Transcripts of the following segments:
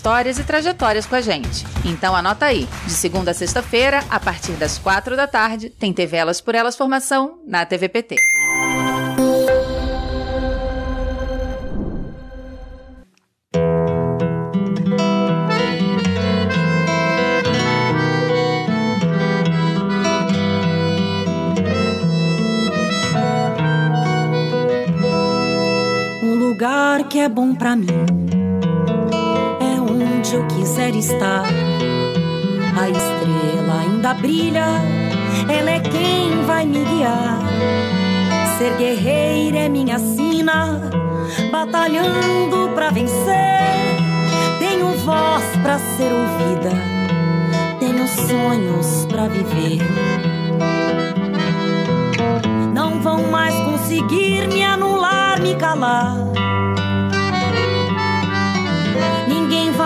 histórias e trajetórias com a gente. Então anota aí, de segunda a sexta-feira, a partir das quatro da tarde, tem TV Elas por Elas Formação na TVPT. Um lugar que é bom para mim onde eu quiser estar. A estrela ainda brilha, ela é quem vai me guiar. Ser guerreira é minha sina, batalhando pra vencer. Tenho voz pra ser ouvida, tenho sonhos pra viver. Não vão mais conseguir me anular, me calar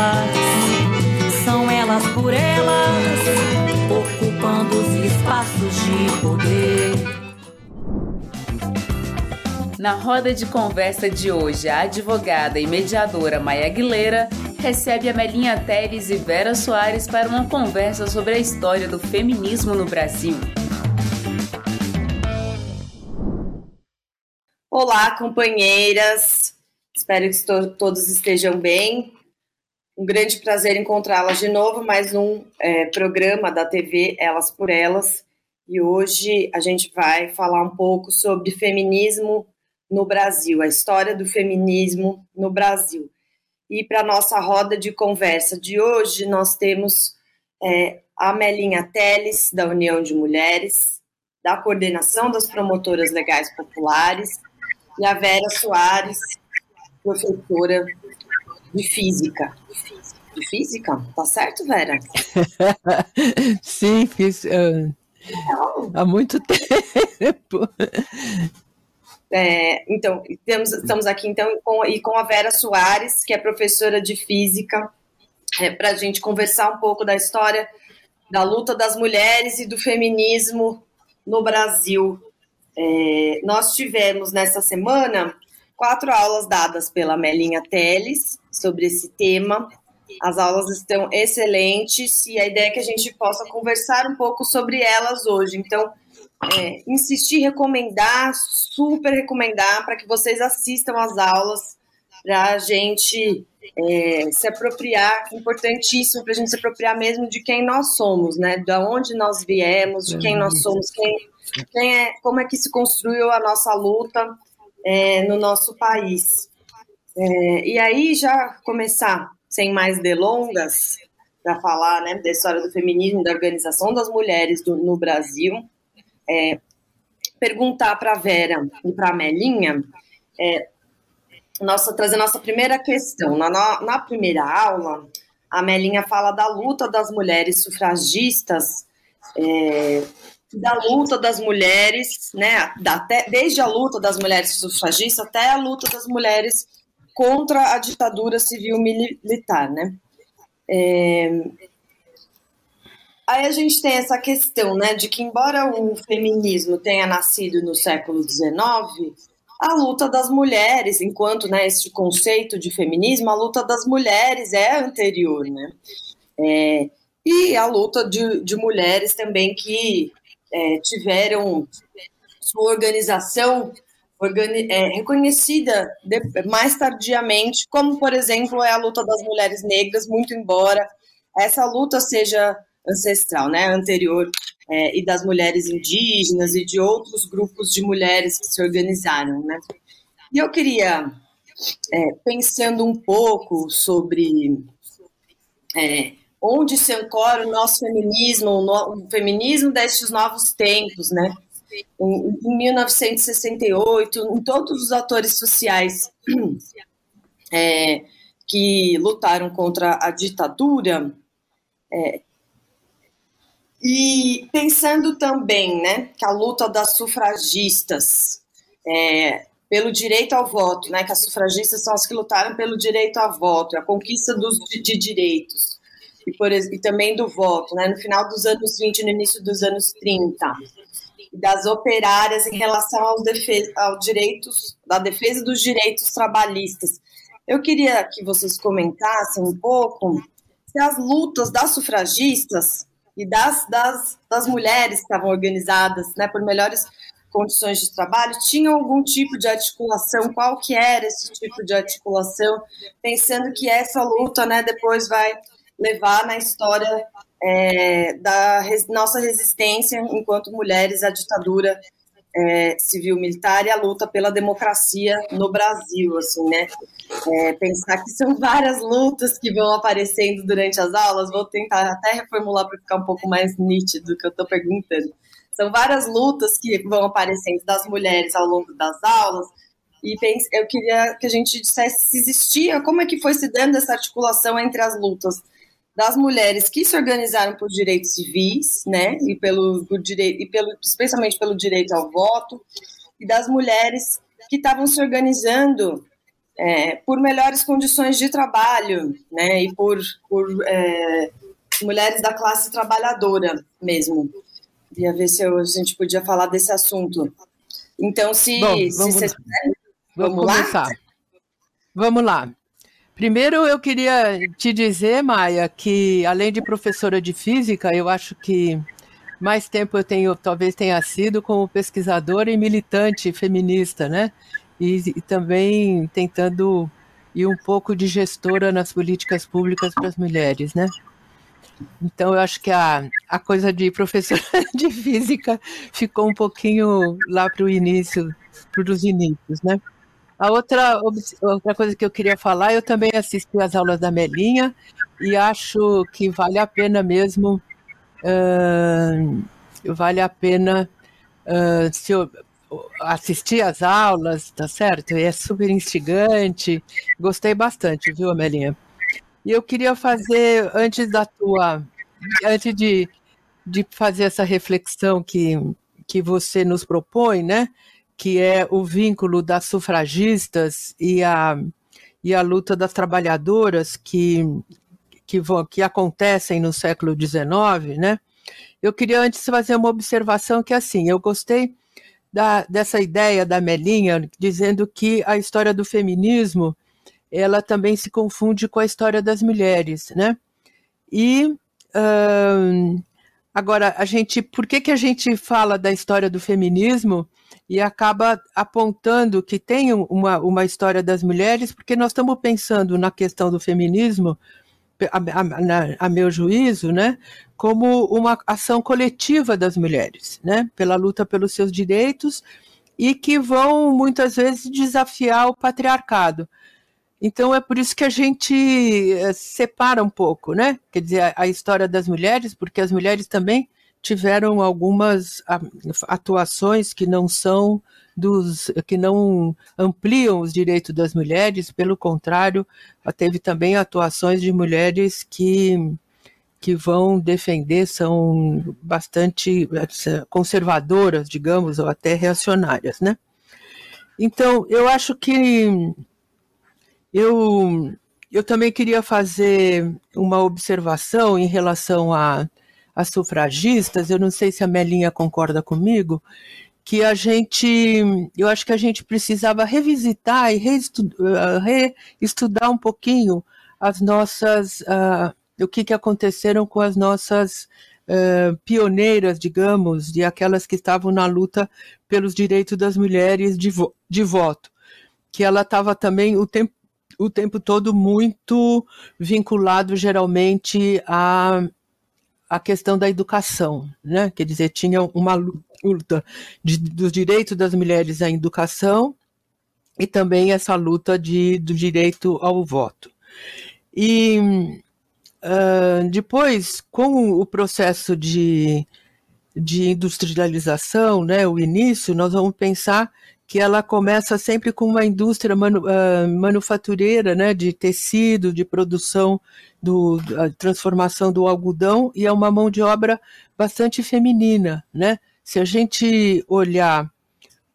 uma delas. São elas por elas, ocupando os espaços de poder. Na roda de conversa de hoje, a advogada e mediadora Maia Aguilera recebe a Melinha Teles e Vera Soares para uma conversa sobre a história do feminismo no Brasil. Olá, companheiras! Espero que todos estejam bem. Um grande prazer encontrá-las de novo, mais um é, programa da TV Elas por Elas. E hoje a gente vai falar um pouco sobre feminismo no Brasil, a história do feminismo no Brasil. E para nossa roda de conversa de hoje, nós temos é, a Melinha Teles, da União de Mulheres, da Coordenação das Promotoras Legais Populares, e a Vera Soares, professora de física. De física? Tá certo, Vera? Sim, fiz uh, há muito tempo. É, então, temos, estamos aqui então com, e com a Vera Soares, que é professora de física, é, para a gente conversar um pouco da história da luta das mulheres e do feminismo no Brasil. É, nós tivemos nessa semana quatro aulas dadas pela Melinha Teles sobre esse tema. As aulas estão excelentes e a ideia é que a gente possa conversar um pouco sobre elas hoje. Então, é, insistir, recomendar, super recomendar para que vocês assistam às aulas para a gente é, se apropriar, importantíssimo para a gente se apropriar mesmo de quem nós somos, né? Da onde nós viemos, de quem nós somos, quem, quem é, como é que se construiu a nossa luta é, no nosso país. É, e aí, já começar, sem mais delongas, para falar né, da história do feminismo, da organização das mulheres do, no Brasil, é, perguntar para a Vera e para a Melinha, é, nossa, trazer nossa primeira questão. Na, na primeira aula, a Melinha fala da luta das mulheres sufragistas é, da luta das mulheres, né, da, até, desde a luta das mulheres sufragistas até a luta das mulheres contra a ditadura civil-militar, né. É, aí a gente tem essa questão, né, de que embora o feminismo tenha nascido no século XIX, a luta das mulheres, enquanto, né, esse conceito de feminismo, a luta das mulheres é anterior, né, é, e a luta de, de mulheres também que é, tiveram sua organização é, reconhecida de, mais tardiamente, como, por exemplo, é a luta das mulheres negras, muito embora essa luta seja ancestral, né, anterior, é, e das mulheres indígenas e de outros grupos de mulheres que se organizaram, né. E eu queria, é, pensando um pouco sobre é, onde se ancora o nosso feminismo, o, no, o feminismo destes novos tempos, né, em, em 1968, em todos os atores sociais é, que lutaram contra a ditadura, é, e pensando também né, que a luta das sufragistas é, pelo direito ao voto, né, que as sufragistas são as que lutaram pelo direito ao voto, a conquista dos, de, de direitos, e, por, e também do voto, né, no final dos anos 20 no início dos anos 30 das operárias em relação aos direitos, da defesa dos direitos trabalhistas. Eu queria que vocês comentassem um pouco se as lutas das sufragistas e das, das, das mulheres que estavam organizadas né, por melhores condições de trabalho tinham algum tipo de articulação, qual que era esse tipo de articulação, pensando que essa luta né, depois vai levar na história é, da res, nossa resistência enquanto mulheres à ditadura é, civil-militar e a luta pela democracia no Brasil, assim, né? É, pensar que são várias lutas que vão aparecendo durante as aulas, vou tentar até reformular para ficar um pouco mais nítido do que eu estou perguntando. São várias lutas que vão aparecendo das mulheres ao longo das aulas, e pense, eu queria que a gente dissesse se existia, como é que foi se dando essa articulação entre as lutas das mulheres que se organizaram por direitos civis, né, e pelo por direito e pelo especialmente pelo direito ao voto, e das mulheres que estavam se organizando é, por melhores condições de trabalho, né, e por, por é, mulheres da classe trabalhadora mesmo. Queria ver se eu, a gente podia falar desse assunto. Então, se, Bom, vamos, se você, vamos, vamos lá? Vamos lá. Primeiro, eu queria te dizer, Maia, que além de professora de física, eu acho que mais tempo eu tenho, talvez tenha sido como pesquisadora e militante feminista, né? E, e também tentando ir um pouco de gestora nas políticas públicas para as mulheres, né? Então, eu acho que a, a coisa de professora de física ficou um pouquinho lá para o início, para os inícios, né? A outra, outra coisa que eu queria falar, eu também assisti às aulas da Melinha e acho que vale a pena mesmo, uh, vale a pena uh, se eu, assistir às aulas, tá certo? É super instigante, gostei bastante, viu, Amelinha? E eu queria fazer, antes da tua, antes de, de fazer essa reflexão que, que você nos propõe, né? Que é o vínculo das sufragistas e a, e a luta das trabalhadoras que, que, vão, que acontecem no século XIX, né? Eu queria antes fazer uma observação que assim, eu gostei da, dessa ideia da Melinha dizendo que a história do feminismo ela também se confunde com a história das mulheres, né? E agora a gente, por que que a gente fala da história do feminismo? e acaba apontando que tem uma, uma história das mulheres, porque nós estamos pensando na questão do feminismo, a, a, a, meu juízo, né, como uma ação coletiva das mulheres, né, pela luta pelos seus direitos e que vão muitas vezes desafiar o patriarcado. Então é por isso que a gente eh, separa um pouco, né? Quer dizer, a, história das mulheres, porque as mulheres também tiveram algumas atuações que não são dos que não ampliam os direitos das mulheres, pelo contrário, teve também atuações de mulheres que que vão defender são bastante conservadoras, digamos, ou até reacionárias, né? Então, eu acho que eu eu também queria fazer uma observação em relação a as sufragistas, eu não sei se a Melinha concorda comigo, que a gente, eu acho que a gente precisava revisitar e reestudar, eh, reestudar um pouquinho as nossas, uh, o que, que aconteceram com as nossas uh, pioneiras, digamos, de aquelas que estavam na luta pelos direitos das mulheres de, vo de voto, que ela estava também o tempo, o tempo todo muito vinculado geralmente a a questão da educação, né? Quer dizer, tinha uma luta de, dos direitos das mulheres à educação e também essa luta de, do direito ao voto. E uh, depois, com o processo de, de industrialização, né, o início, nós vamos pensar que ela começa sempre com uma indústria manu, uh, manufatureira, né, de tecido, de produção, do, a transformação do algodão, e é uma mão de obra bastante feminina. Né? Se a gente olhar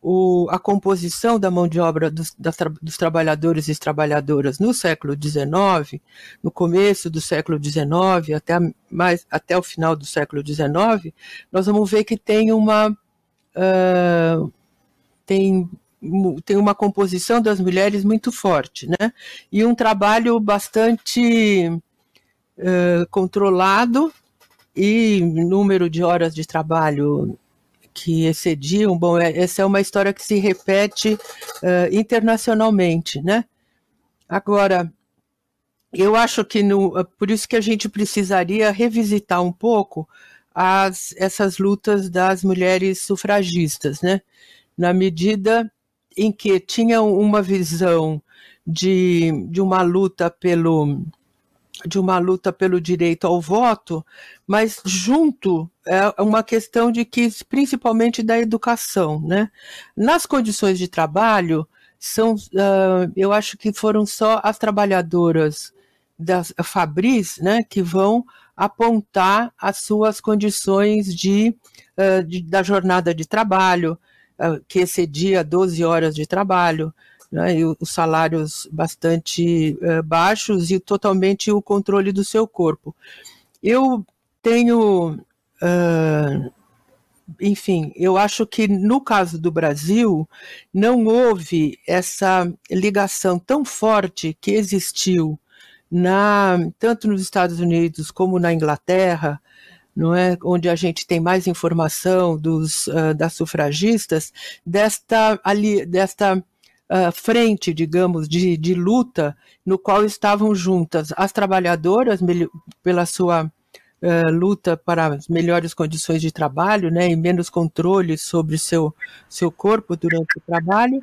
o, a composição da mão de obra dos, das, dos trabalhadores e trabalhadoras no século XIX, no começo do século XIX até, mais, até o final do século XIX, nós vamos ver que tem uma. Uh, tem, tem uma composição das mulheres muito forte, né? E um trabalho bastante uh, controlado e número de horas de trabalho que excediam. Bom, é, essa é uma história que se repete uh, internacionalmente, né? Agora, eu acho que no, por isso que a gente precisaria revisitar um pouco as, essas lutas das mulheres sufragistas, né? Na medida em que tinham uma visão de, de uma luta pelo de uma luta pelo direito ao voto, mas junto é uma questão de que principalmente da educação, né? Nas condições de trabalho são, uh, eu acho que foram só as trabalhadoras da Fabris, né, que vão apontar as suas condições de, uh, de da jornada de trabalho, que excedia 12 horas de trabalho, né, e os salários bastante uh, baixos e totalmente o controle do seu corpo. Eu tenho, uh, enfim, eu acho que no caso do Brasil não houve essa ligação tão forte que existiu na tanto nos Estados Unidos como na Inglaterra não é, onde a gente tem mais informação dos, uh, das sufragistas, desta, ali, desta uh, frente, digamos, de, de luta, no qual estavam juntas as trabalhadoras, pela sua uh, luta para as melhores condições de trabalho, né, e menos controle sobre seu, seu corpo durante o trabalho,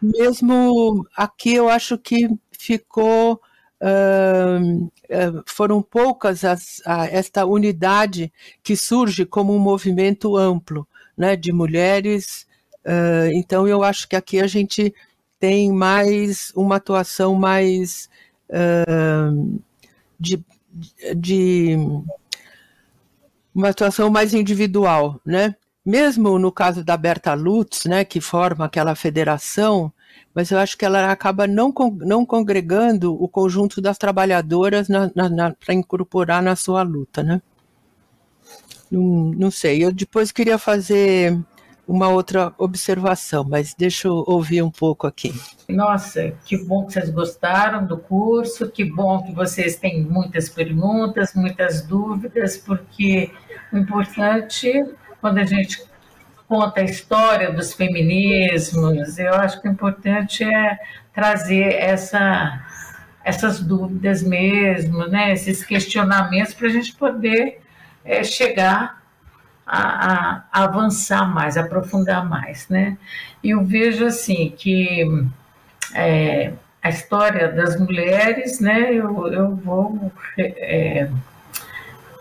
mesmo aqui eu acho que ficou uh, foram poucas as, a, esta unidade que surge como um movimento amplo né, de mulheres. Uh, então, eu acho que aqui a gente tem mais uma atuação mais uh, de, de uma atuação mais individual, né? Mesmo no caso da Berta Lutz, né, que forma aquela federação, mas eu acho que ela acaba não, não congregando o conjunto das trabalhadoras para incorporar na sua luta, né? Não, não sei, eu depois queria fazer uma outra observação, mas deixa eu ouvir um pouco aqui. Nossa, que bom que vocês gostaram do curso, que bom que vocês têm muitas perguntas, muitas dúvidas, porque o importante, quando a gente conta a história dos feminismos. Eu acho que o importante é trazer essa, essas dúvidas mesmo, né? esses questionamentos para a gente poder é, chegar a, a, avançar mais, aprofundar mais. Né? E eu vejo assim que é, a história das mulheres, né, eu, eu vou. É,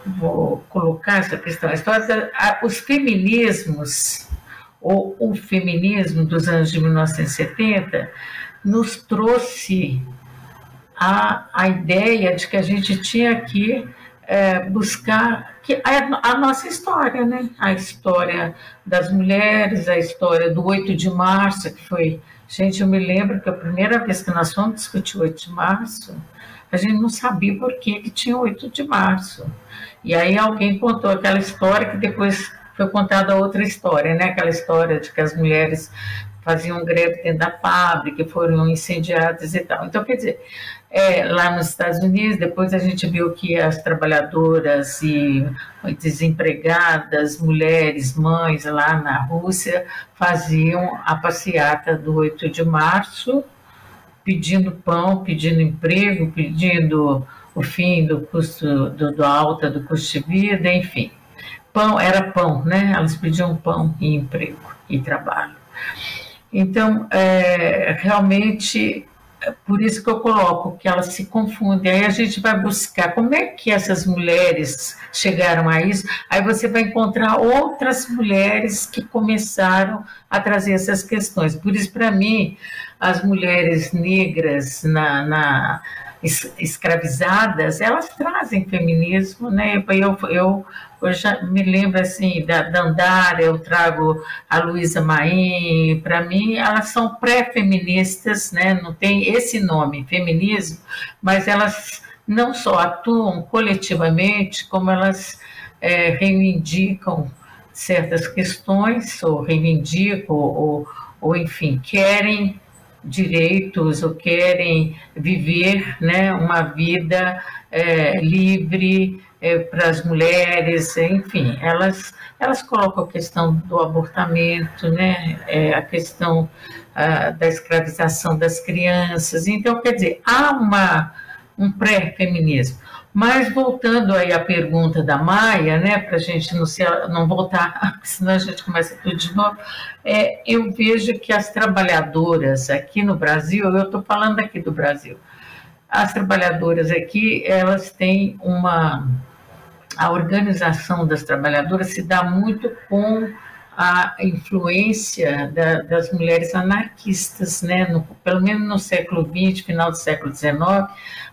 vou colocar essa questão. A história os feminismos, ou o feminismo dos anos de 1970, nos trouxe a, a ideia de que a gente tinha que é, buscar que a, a, nossa história, né? A história das mulheres, a história do 8 de março, que foi. Gente, eu me lembro que a primeira vez que nós fomos discutir o 8 de março, a gente não sabia por que, que tinha 8 de março. E aí alguém contou aquela história que depois foi contada outra história, né? Aquela história de que as mulheres faziam greve dentro da fábrica, foram incendiadas e tal. Então, quer dizer, é, lá nos Estados Unidos, depois a gente viu que as trabalhadoras e desempregadas, mulheres, mães lá na Rússia, faziam a passeata do 8 de março, pedindo pão, pedindo emprego, pedindo o fim do custo do, do alta do custo de vida, enfim. Pão era pão, né? Elas pediam pão e emprego e trabalho. Então, é, realmente, é por isso que eu coloco que elas se confundem. Aí a gente vai buscar como é que essas mulheres chegaram a isso. Aí você vai encontrar outras mulheres que começaram a trazer essas questões. Por isso, para mim, as mulheres negras na, na escravizadas, elas trazem feminismo, né? Eu, eu, eu já me lembro assim da Dandara, eu trago a Luísa Maim, para mim elas são pré-feministas, né? Não tem esse nome, feminismo, mas elas não só atuam coletivamente, como elas é, reivindicam certas questões, ou reivindicam, ou, ou enfim, querem direitos ou querem viver né, uma vida é, livre é, para as mulheres, enfim, elas, elas colocam a questão do abortamento, né, é, a questão a, da escravização das crianças. Então, quer dizer, há uma, um pré-feminismo. Mas voltando aí à pergunta da Maia, né, para a gente não, se, não voltar, senão a gente começa tudo de novo, é, eu vejo que as trabalhadoras aqui no Brasil, eu estou falando aqui do Brasil, as trabalhadoras aqui, elas têm uma. A organização das trabalhadoras se dá muito com a influência da, das mulheres anarquistas, né? No, pelo menos no século XX, final do século XIX,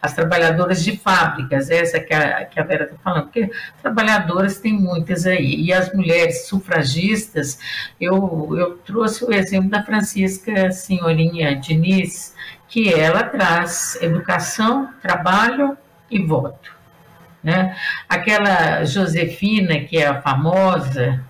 as trabalhadoras de fábricas, essa que a, que a Vera está falando, porque trabalhadoras tem muitas aí, e as mulheres sufragistas, eu, eu trouxe o exemplo da Francisca Senhorinha Diniz, que ela traz educação, trabalho e voto. Né? Aquela Josefina, que é a famosa,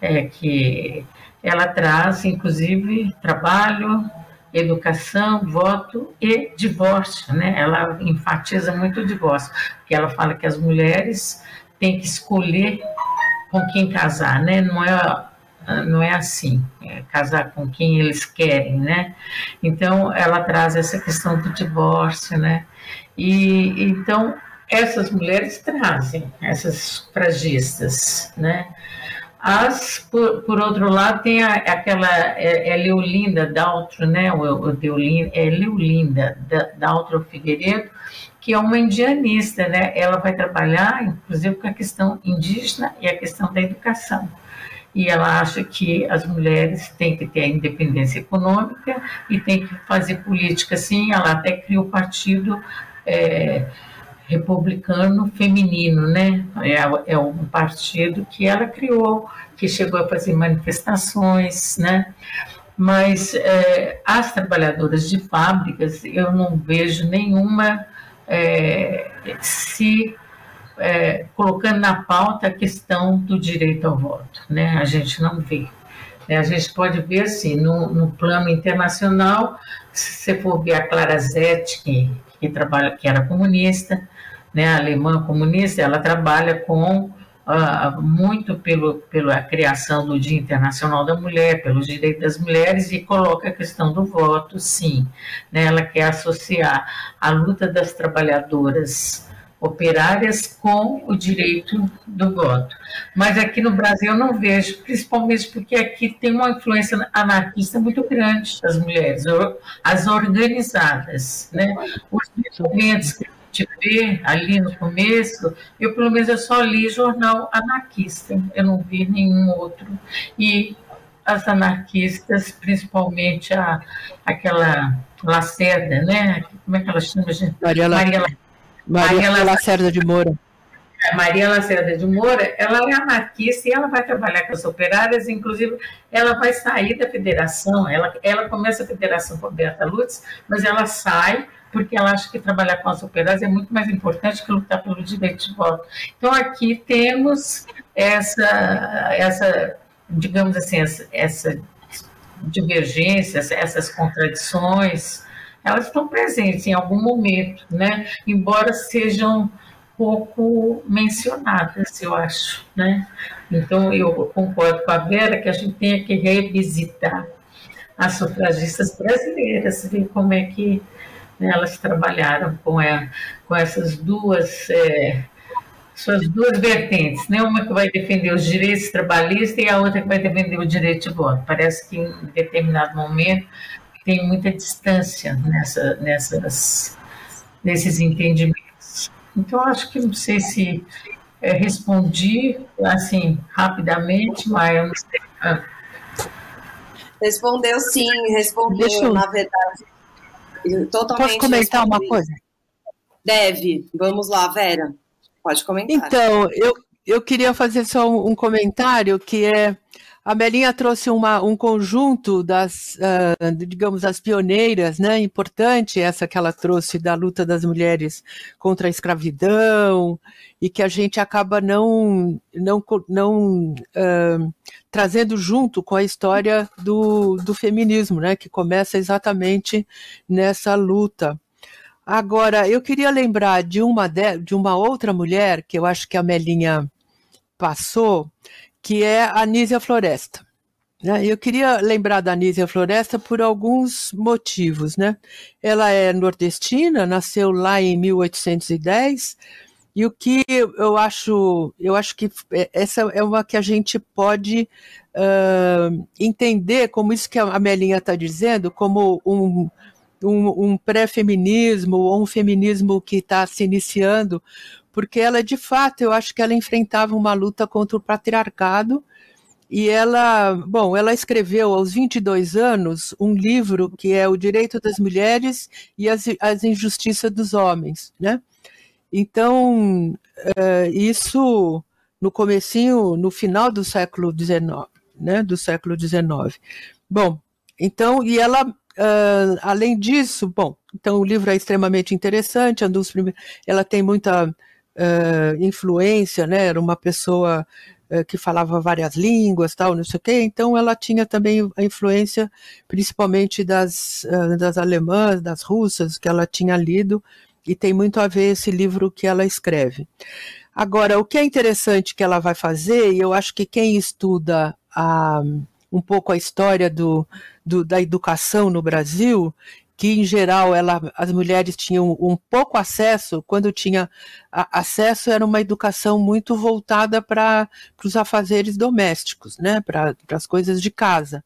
é que ela traz, inclusive, trabalho, educação, voto e divórcio, né? Ela enfatiza muito o divórcio, porque ela fala que as mulheres têm que escolher com quem casar, né? Não é não é assim, é casar com quem eles querem, né? Então ela traz essa questão do divórcio, né? E então essas mulheres trazem essas sufragistas, né? As, por, por outro lado, tem a, aquela é, é Leolinda Daltro, né? O, o Deolinda, é Leolinda Daltro Figueiredo, que é uma indianista, né? Ela vai trabalhar, inclusive, com a questão indígena e a questão da educação. E ela acha que as mulheres têm que ter a independência econômica e têm que fazer política, sim. Ela até criou o partido. É, republicano feminino, né? É, é um partido que ela criou, que chegou a fazer manifestações, né? Mas é, as trabalhadoras de fábricas, eu não vejo nenhuma é, se é, colocando na pauta a questão do direito ao voto, né? A gente não vê. Né? A gente pode ver assim, no, no plano internacional, se você for ver a Clara Zetkin, que trabalha, que era comunista, né, alemã comunista, ela trabalha com uh, muito pelo, pela criação do Dia Internacional da Mulher, pelos direitos das mulheres e coloca a questão do voto, sim. Né, ela quer associar a luta das trabalhadoras operárias com o direito do voto. Mas aqui no Brasil eu não vejo, principalmente porque aqui tem uma influência anarquista muito grande das mulheres, as organizadas, né? Os movimentos que de ver ali no começo, eu pelo menos eu só li jornal anarquista, eu não vi nenhum outro. E as anarquistas, principalmente a, aquela Lacerda, né? Como é que ela chama, gente? Maria. Maria. Maria, Maria Lacerda de Moura. É, Maria Lacerda de Moura, ela é anarquista e ela vai trabalhar com as operárias, inclusive ela vai sair da federação, ela, ela começa a federação com a Berta Lutz, mas ela sai porque ela acha que trabalhar com as operárias é muito mais importante que lutar pelo direito de voto. Então, aqui temos essa, essa digamos assim, essa, essa divergências, essas contradições, elas estão presentes em algum momento, né? Embora sejam pouco mencionadas, eu acho, né? Então eu concordo com a Vera que a gente tem que revisitar as sufragistas brasileiras, ver como é que elas trabalharam com, a, com essas duas é, suas duas vertentes, né? Uma que vai defender os direitos trabalhistas e a outra que vai defender o direito de voto. Parece que em determinado momento tem muita distância nessa, nessas, nesses entendimentos. Então, acho que não sei se é, respondi assim rapidamente, mas eu não sei. Ah. Respondeu sim, respondeu, eu... na verdade. Totalmente Posso comentar uma coisa? Deve. Vamos lá, Vera. Pode comentar. Então, eu, eu queria fazer só um, um comentário que é a Melinha trouxe uma, um conjunto das, uh, digamos, as pioneiras, né? Importante essa que ela trouxe da luta das mulheres contra a escravidão e que a gente acaba não, não, não uh, trazendo junto com a história do, do feminismo, né? Que começa exatamente nessa luta. Agora, eu queria lembrar de uma, de, de uma outra mulher que eu acho que a Melinha passou, que é a Nísia Floresta. Né? Eu queria lembrar da Nísia Floresta por alguns motivos. Né? Ela é nordestina, nasceu lá em 1810, e o que eu acho, eu acho que essa é uma que a gente pode uh, entender como isso que a Melinha está dizendo, como um, um, um pré-feminismo ou um feminismo que está se iniciando, porque ela, de fato, eu acho que ela enfrentava uma luta contra o patriarcado, e ela, bom, ela escreveu aos 22 anos um livro que é O Direito das Mulheres e as, as Injustiças dos Homens, né? Então, é, isso no comecinho, no final do século XIX, né, do século XIX. Bom, então, e ela Uh, além disso, bom, então o livro é extremamente interessante, ela tem muita uh, influência, né? Era uma pessoa uh, que falava várias línguas, tal, não sei o quê. Então ela tinha também a influência, principalmente das das alemãs, das russas, que ela tinha lido e tem muito a ver esse livro que ela escreve. Agora, o que é interessante que ela vai fazer, e eu acho que quem estuda a um pouco a história do, do, da educação no Brasil, que em geral ela, as mulheres tinham um pouco acesso, quando tinha acesso era uma educação muito voltada para os afazeres domésticos, né, para as coisas de casa.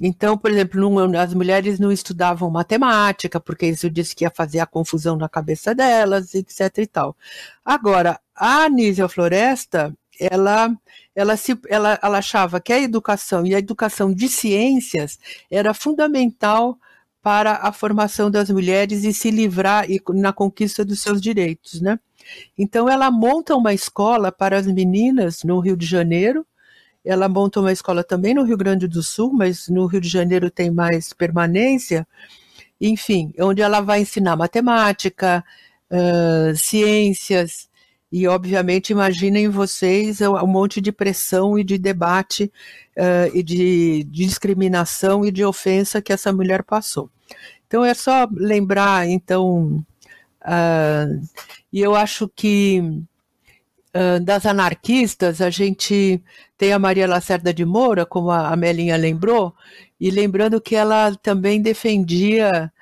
Então, por exemplo, não, as mulheres não estudavam matemática, porque isso disse que ia fazer a confusão na cabeça delas, etc e tal. Agora, a Anísia Floresta, ela, ela, se, ela, ela achava que a educação e a educação de ciências era fundamental para a formação das mulheres e se livrar e, na conquista dos seus direitos, né? Então ela monta uma escola para as meninas no Rio de Janeiro. Ela monta uma escola também no Rio Grande do Sul, mas no Rio de Janeiro tem mais permanência. Enfim, onde ela vai ensinar matemática, uh, ciências, e, obviamente, imaginem vocês um monte de pressão e de debate uh, e de, discriminação e de ofensa que essa mulher passou. Então, é só lembrar, então, uh, e eu acho que uh, das anarquistas, a gente tem a Maria Lacerda de Moura, como a Melinha lembrou, e lembrando que ela também defendia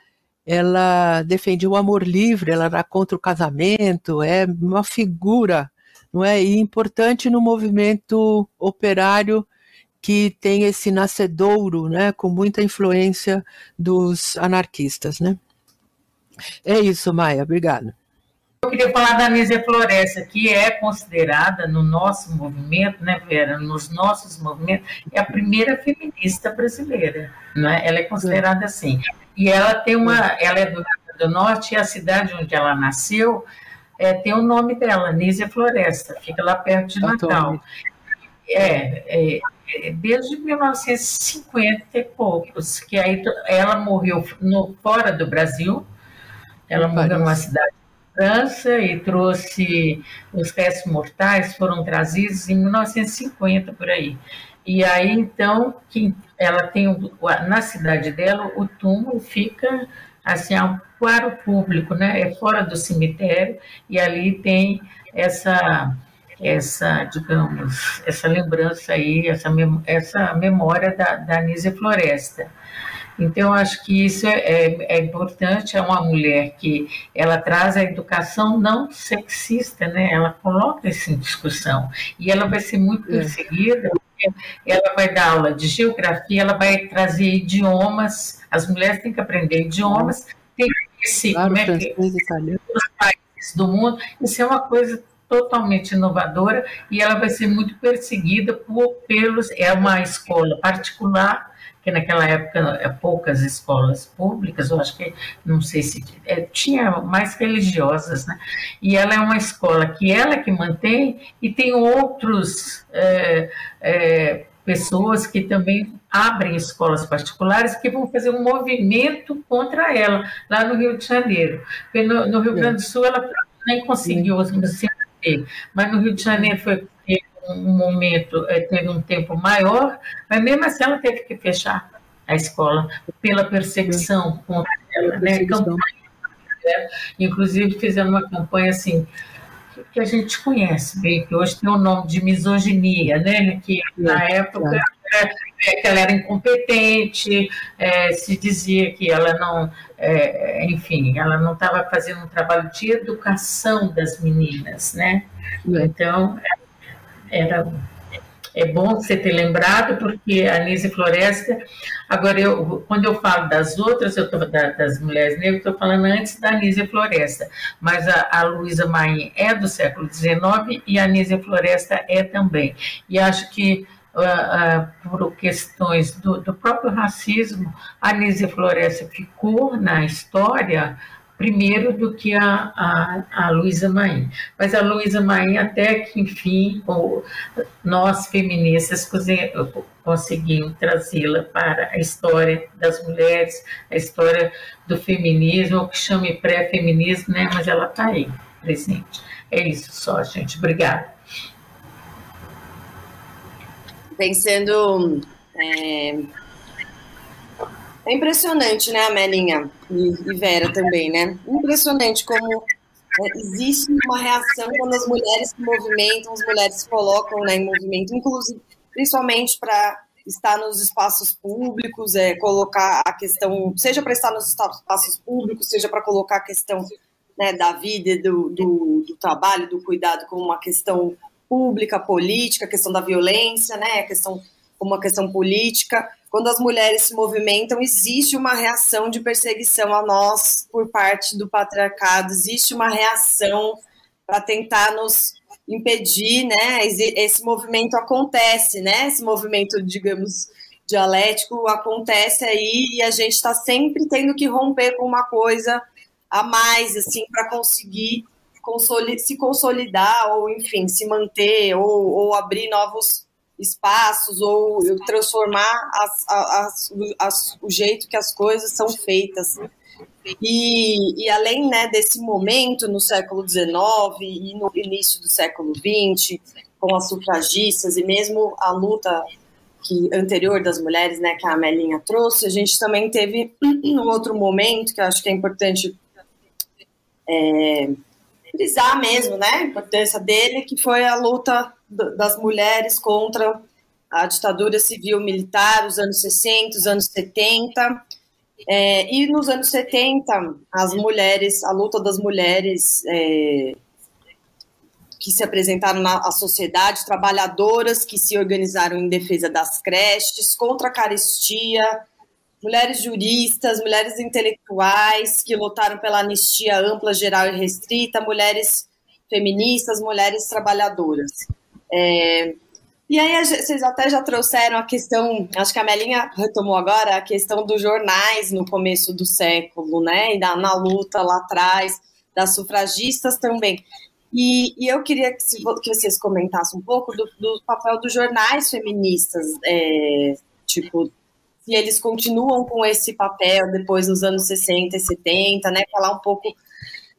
ela defendia o amor livre, ela era contra o casamento, é uma figura, não é? E importante no movimento operário que tem esse nascedouro, né, com muita influência dos anarquistas, né? É isso, Maia, obrigada. Eu queria falar da Anísia Floresta, que é considerada no nosso movimento, né, Vera, nos nossos movimentos, é a primeira feminista brasileira, né? Ela é considerada assim. E ela tem uma, ela é do Rio do Norte e a cidade onde ela nasceu é, tem o nome dela, Nízia Floresta, fica lá perto de Natal. É, é, é, desde 1950 e poucos, que aí ela morreu no, fora do Brasil, ela morreu numa cidade da França e trouxe os restos mortais, foram trazidos em 1950 por aí. E aí, então, que ela tem, na cidade dela, o túmulo fica assim, para o público, né? É fora do cemitério, e ali tem essa essa, digamos, essa lembrança aí, essa, essa memória da, da Floresta. Então, acho que isso é, é, é, importante, é uma mulher que ela traz a educação não sexista, né? Ela coloca isso em discussão. E ela vai ser muito é. perseguida, ela vai dar aula de geografia, ela vai trazer idiomas, as mulheres têm que aprender idiomas, tem que se claro, como é que, os países do mundo, isso é uma coisa totalmente inovadora e ela vai ser muito perseguida por, pelos é uma escola particular que naquela época é poucas escolas públicas, eu acho que não sei se é, tinha mais religiosas, né? E ela é uma escola que ela que mantém e tem outros é, é, pessoas que também abrem escolas particulares que vão fazer um movimento contra ela lá no Rio de Janeiro. No, no Rio Grande do Sul ela nem conseguiu se manter, mas no Rio de Janeiro foi um momento, eh, teve um tempo maior, mas mesmo assim ela teve que fechar a escola pela perseguição contra ela, né? Campanha, né? Inclusive fizeram uma campanha assim que a gente conhece bem, que hoje tem o nome de misoginia, né? Que na época é, que ela era incompetente, é, se dizia que ela não, é, enfim, ela não estava fazendo um trabalho de educação das meninas, né? Então era é bom você ter lembrado, porque a Nise Floresta, agora eu, quando eu falo das outras, eu tô, da, das mulheres negras, estou falando antes da Nise Floresta, mas a, a Luísa Maim é do século XIX e a Nise Floresta é também. E acho que Uh, por questões do, do, próprio racismo, a Nise Floresta ficou na história primeiro do que a, a, a Luísa Maim. Mas a Luísa Maim, até que, enfim, nós feministas conseguimos trazê-la para a história das mulheres, a história do feminismo, o que chame pré-feminismo, né? mas ela está aí, presente. É isso só, gente. Obrigada. Pensando. É é impressionante, né, Amelinha e, e Vera também, né? Impressionante como é, existe uma reação quando as mulheres se movimentam, as mulheres se colocam né, em movimento, inclusive, principalmente para estar nos espaços públicos, é, colocar a questão, seja para estar nos espaços públicos, seja para colocar a questão né, da vida, do, do, do, trabalho, do cuidado como uma questão pública, política, a questão da violência, né, a questão como uma questão política quando as mulheres se movimentam, existe uma reação de perseguição a nós por parte do patriarcado, existe uma reação para tentar nos impedir, né? Esse movimento acontece, né? Esse movimento, digamos, dialético acontece aí e a gente está sempre tendo que romper com uma coisa a mais, assim, para conseguir se consolidar ou, enfim, se manter ou, ou abrir novos espaços ou transformar as, as, as, o jeito que as coisas são feitas. E, e além né, desse momento no século XIX e no início do século XX, com as sufragistas e mesmo a luta que, anterior das mulheres, né, que a Amelinha trouxe, a gente também teve um outro momento que eu acho que é importante é, frisar mesmo, né, a importância dele, que foi a luta das mulheres contra a ditadura civil militar, os anos 60, os anos 70. É, e nos anos 70, as mulheres, a luta das mulheres é, que se apresentaram na sociedade, trabalhadoras que se organizaram em defesa das creches, contra a carestia, mulheres juristas, mulheres intelectuais que lutaram pela anistia ampla, geral e restrita, mulheres feministas, mulheres trabalhadoras. É, e aí vocês até já trouxeram a questão, acho que a Melinha retomou agora a questão dos jornais no começo do século, né? E na, na luta lá atrás, das sufragistas também. E, e eu queria que, se, que, vocês comentassem um pouco do, do papel dos jornais feministas, é, tipo, se eles continuam com esse papel depois nos anos 60 e 70, né? Falar um pouco.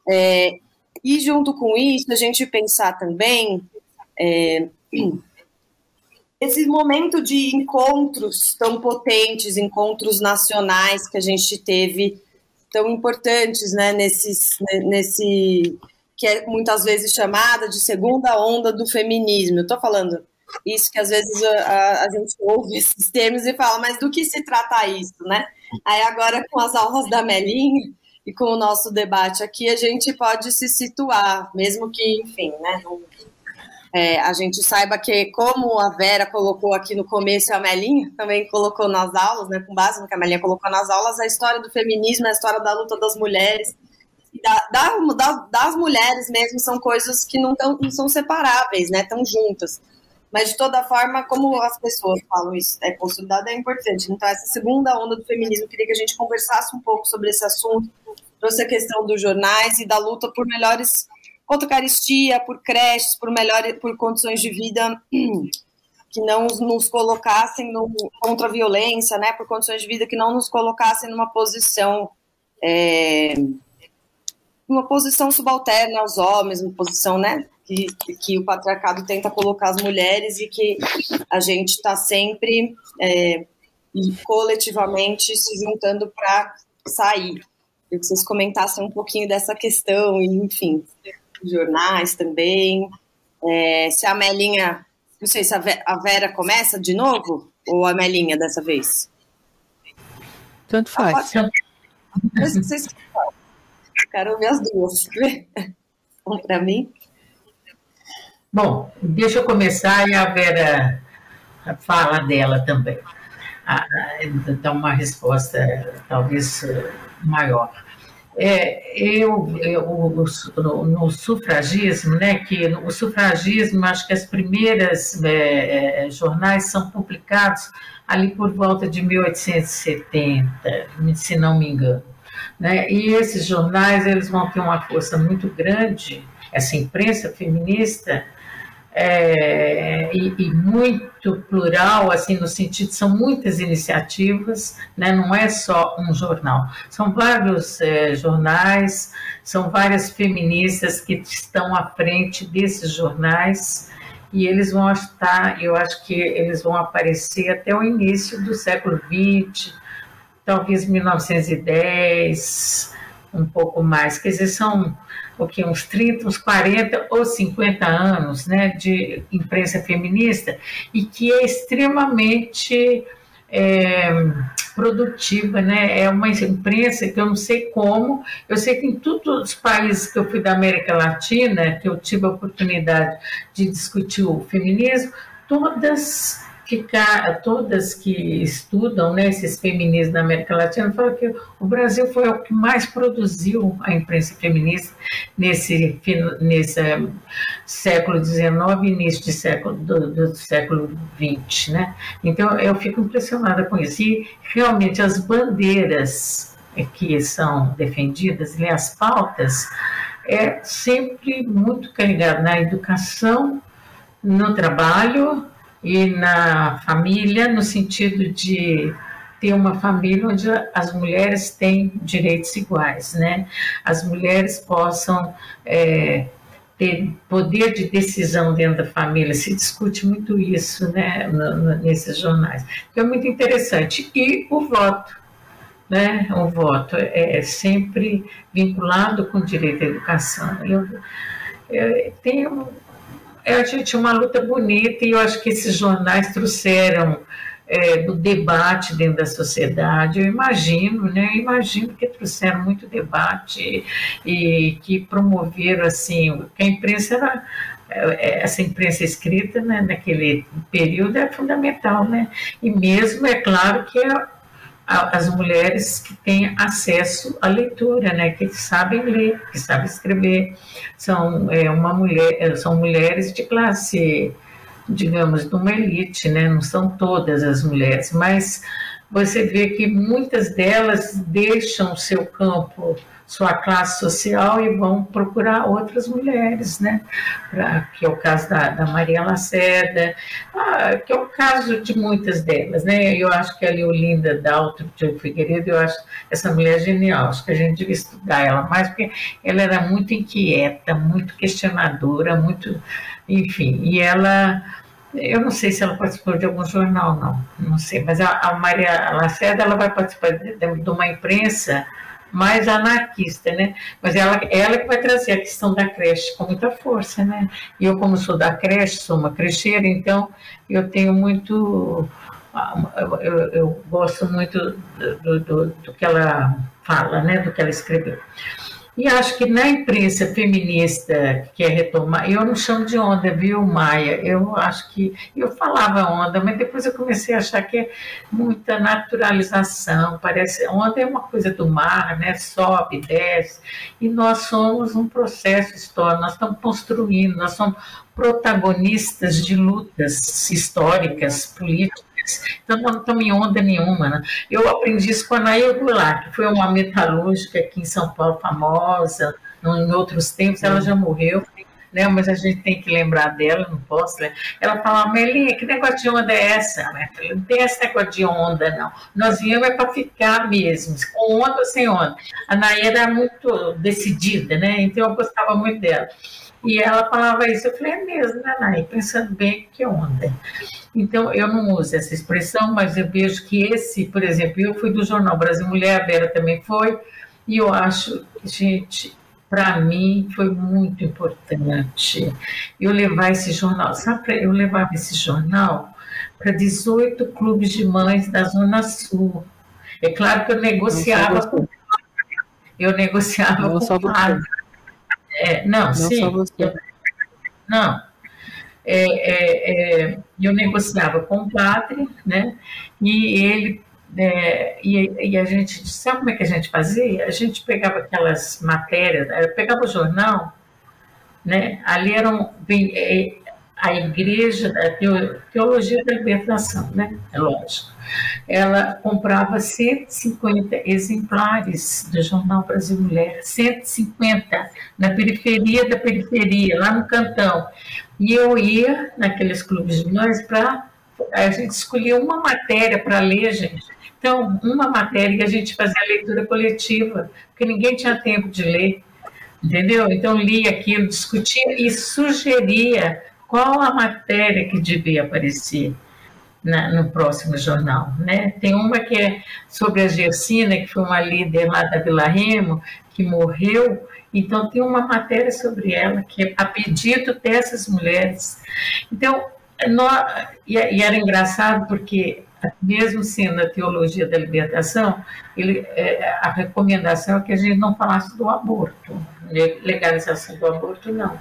É, e junto com isso, a gente pensar também é, esse momento de encontros tão potentes, encontros nacionais que a gente teve tão importantes, né, nesses, nesse que é muitas vezes chamada de segunda onda do feminismo. Eu estou falando isso que às vezes a, a, gente ouve esses termos e fala, mas do que se trata isso, né? Aí agora com as aulas da Melinha e com o nosso debate aqui, a gente pode se situar, mesmo que, enfim, né, é, a gente saiba que, como a Vera colocou aqui no começo, a Melinha também colocou nas aulas, né, com base no que a Melinha colocou nas aulas, a história do feminismo, a história da luta das mulheres, da, da, das mulheres mesmo, são coisas que não, tão, não são separáveis, né, estão juntas. Mas, de toda forma, como as pessoas falam isso é consolidado, é importante. Então, essa segunda onda do feminismo, queria que a gente conversasse um pouco sobre esse assunto, trouxe a questão dos jornais e da luta por melhores contra caristia, por creches, por melhor, por condições de vida que não nos colocassem no, contra a violência, né, por condições de vida que não nos colocassem numa posição é, uma posição subalterna aos homens, uma posição, né, que, que o patriarcado tenta colocar as mulheres e que a gente está sempre é, coletivamente se juntando para sair. Eu que vocês comentassem um pouquinho dessa questão, e enfim, jornais também. É, se a Melinha, não sei se a Vera começa de novo ou a Melinha dessa vez. Tanto faz. Ah, vocês quero ouvir as duas. Vamos para mim. Bom, deixa eu começar e a Vera fala dela também. Dá uma resposta talvez maior. É, eu, eu no, no, sufragismo, né, que o sufragismo, acho que as primeiras é, é jornais são publicados ali por volta de 1870, se não me engano. Né? E esses jornais eles vão ter uma força muito grande, essa imprensa feminista, é, e, e, muito plural, assim, no sentido, são muitas iniciativas, né? não é só um jornal, são vários é, jornais, são várias feministas que estão à frente desses jornais, e eles vão estar, eu acho que eles vão aparecer até o início do século XX, talvez 1910, um pouco mais, quer dizer, são o que, uns 30, uns 40 ou 50 anos né, de imprensa feminista e que é extremamente é, produtiva, né? É uma imprensa que eu não sei como, eu sei que em todos os países que eu fui da América Latina, que eu tive a oportunidade de discutir o feminismo, todas que todas que estudam né, esses feminismos na América Latina falam que o Brasil foi o que mais produziu a imprensa feminista nesse, nesse século XIX e início de século, do, do século XX. Né? Então, eu fico impressionada com isso. E, realmente, as bandeiras que são defendidas, e as pautas, é sempre muito carregado na educação, no trabalho, e na família, no sentido de ter uma família onde as mulheres têm direitos iguais, né? As mulheres possam é, ter poder de decisão dentro da família. Se discute muito isso, né, no, no, nesses jornais. Então é muito interessante. E o voto, né? O voto é sempre vinculado com o direito à educação. Eu, eu tenho é, gente, uma luta bonita e eu acho que esses jornais trouxeram é, do debate dentro da sociedade. Eu imagino, né? Eu imagino que trouxeram muito debate e que promoveram assim, a imprensa era é, essa imprensa escrita né, naquele período é fundamental, né? E mesmo é claro que é as mulheres que têm acesso à leitura, né, que sabem ler, que sabem escrever, são é, uma mulher, é, são mulheres de classe, digamos, de uma elite, né, não são todas as mulheres, mas você vê que muitas delas deixam o seu campo sua classe social e vão procurar outras mulheres, né? Pra, que é o caso da, da Maria Lacerda, ah, que é o caso de muitas delas, né? Eu acho que a Leolinda Daltro de Figueiredo, eu acho essa mulher genial, acho que a gente devia estudar ela mais, porque ela era muito inquieta, muito questionadora, muito, enfim, e ela eu não sei se ela participou de algum jornal, não, não sei, mas a, a Maria Lacerda ela vai participar de, de, uma imprensa mais anarquista, né? Mas ela, ela que vai trazer a questão da creche com muita força, né? E eu, como sou da creche, sou uma crecheira, então eu tenho muito. Eu, eu, eu gosto muito do, do, do, que ela fala, né? Do que ela escreveu. E acho que na imprensa feminista que quer retomar, eu não chamo de onda, viu, Maia? Eu acho que. Eu falava onda, mas depois eu comecei a achar que é muita naturalização. Parece. Onda é uma coisa do mar, né? Sobe, desce. E nós somos um processo histórico, nós estamos construindo, nós somos protagonistas de lutas históricas, políticas então não estamos em onda nenhuma. Né? Eu aprendi isso com a Naia Goulart, que foi uma metalúrgica aqui em São Paulo famosa, em outros tempos, ela já morreu, né? mas a gente tem que lembrar dela, não posso. Né? Ela falava, Melinha, que negócio de onda é essa? Falei, não tem esse negócio de onda, não. Nós viemos é para ficar mesmo, com onda ou sem onda. A Naia era muito decidida, né? então eu gostava muito dela. E ela falava isso, eu falei, é mesmo, né, Naia? Pensando bem, que onda. Então, eu não uso essa expressão, mas eu vejo que esse, por exemplo, eu fui do Jornal Brasil Mulher, a Vera também foi, e eu acho, gente, para mim foi muito importante eu levar esse jornal. Sabe, eu levava esse jornal para 18 clubes de mães da Zona Sul. É claro que eu negociava com eu negociava não com o é, não, não, sim. Eu, não, é, é, é, eu negociava com o padre, né? E ele é, e, e, a gente, sabe como é que a gente fazia? A gente pegava aquelas matérias, pegava o jornal, né? Ali eram é, a igreja, a teologia da libertação, né? É lógico. Ela comprava 150 exemplares do Jornal Brasil Mulher, 150, na periferia da periferia, lá no cantão. E eu ia naqueles clubes de nós para. A gente escolhia uma matéria para ler, gente. Então, uma matéria que a gente fazia a leitura coletiva, porque ninguém tinha tempo de ler, entendeu? Então, lia aquilo, discutia e sugeria qual a matéria que devia aparecer na, no próximo jornal. Né? Tem uma que é sobre a Gersina, que foi uma líder lá da Vila Remo, que morreu, então tem uma matéria sobre ela, que é a pedido dessas mulheres. Então, nós, e, era engraçado porque mesmo sendo a teologia da libertação, ele, é, a recomendação é que a gente não falasse do aborto, legalização do aborto, não.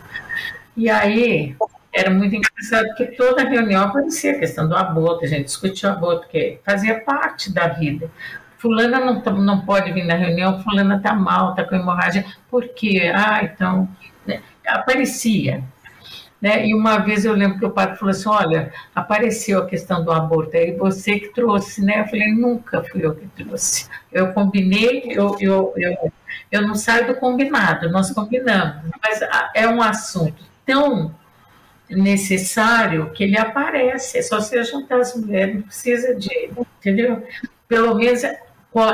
E aí, era muito engraçado que toda reunião aparecia a questão do aborto, a gente discutia o aborto, que fazia parte da vida. Fulana não, tá, não pode vir na reunião, fulana está mal, está com hemorragia, por quê? Ah, então, né? aparecia. Né? E uma vez eu lembro que o padre falou assim, olha, apareceu a questão do aborto, aí você que trouxe, né? Eu falei, nunca fui eu que trouxe. Eu combinei, eu, eu, eu, eu não saio do combinado, nós combinamos, mas é um assunto tão necessário que ele aparece. É só você juntar as mulheres, não precisa de, entendeu? Pelo menos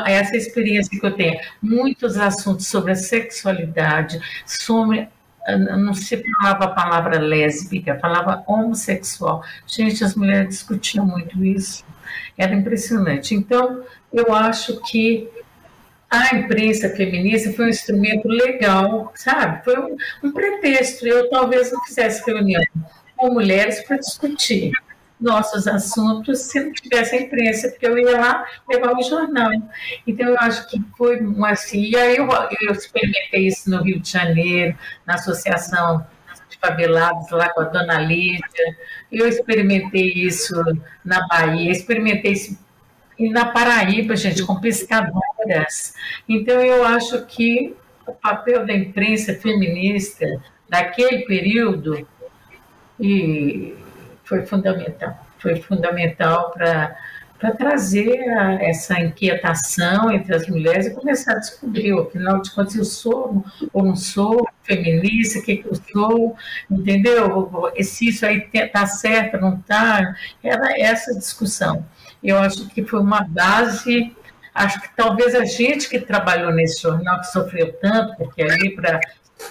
essa experiência que eu tenho, muitos assuntos sobre a sexualidade, sobre não se falava a palavra lésbica, falava homossexual. Gente, as mulheres discutiam muito isso. Era impressionante. Então, eu acho que a imprensa feminista foi um instrumento legal, sabe? Foi um, um pretexto. Eu talvez não fizesse reunião com mulheres para discutir nossos assuntos se não tivesse a imprensa, porque eu ia lá levar o jornal. Então, eu acho que foi assim. E aí eu, eu experimentei isso no Rio de Janeiro, na Associação de Favelados, lá com a dona Lídia. Eu experimentei isso na Bahia, experimentei isso e na Paraíba, gente, com pescadoras. Então, eu acho que o papel da imprensa feminista daquele período e foi fundamental. Foi fundamental para para trazer a, essa inquietação entre as mulheres e começar a descobrir, afinal de contas, eu sou ou não sou feminista, o que, que eu sou, entendeu? Se isso aí está certo, não está, era essa discussão. Eu acho que foi uma base, acho que talvez a gente que trabalhou nesse jornal, que sofreu tanto, porque ali para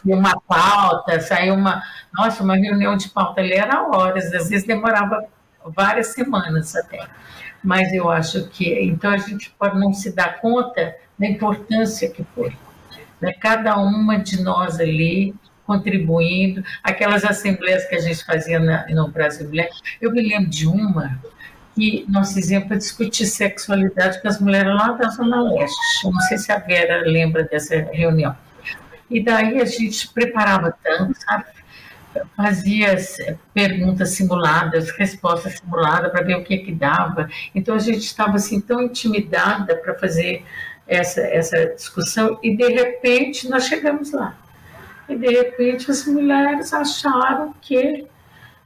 uma pauta, saiu uma. Nossa, uma reunião de pauta ali era horas, às vezes demorava várias semanas até. Mas eu acho que. Então a gente pode não se dar conta da importância que foi. Né? Cada uma de nós ali contribuindo, aquelas assembleias que a gente fazia na, no Brasil Eu me lembro de uma que nós fizemos para discutir sexualidade com as mulheres lá da Zona Leste. Não sei se a Vera lembra dessa reunião. E daí a gente preparava tanto, sabe? Fazia perguntas simuladas, respostas simuladas para ver o que que dava. Então a gente estava assim tão intimidada para fazer essa, essa discussão e de repente nós chegamos lá. E de repente as mulheres acharam que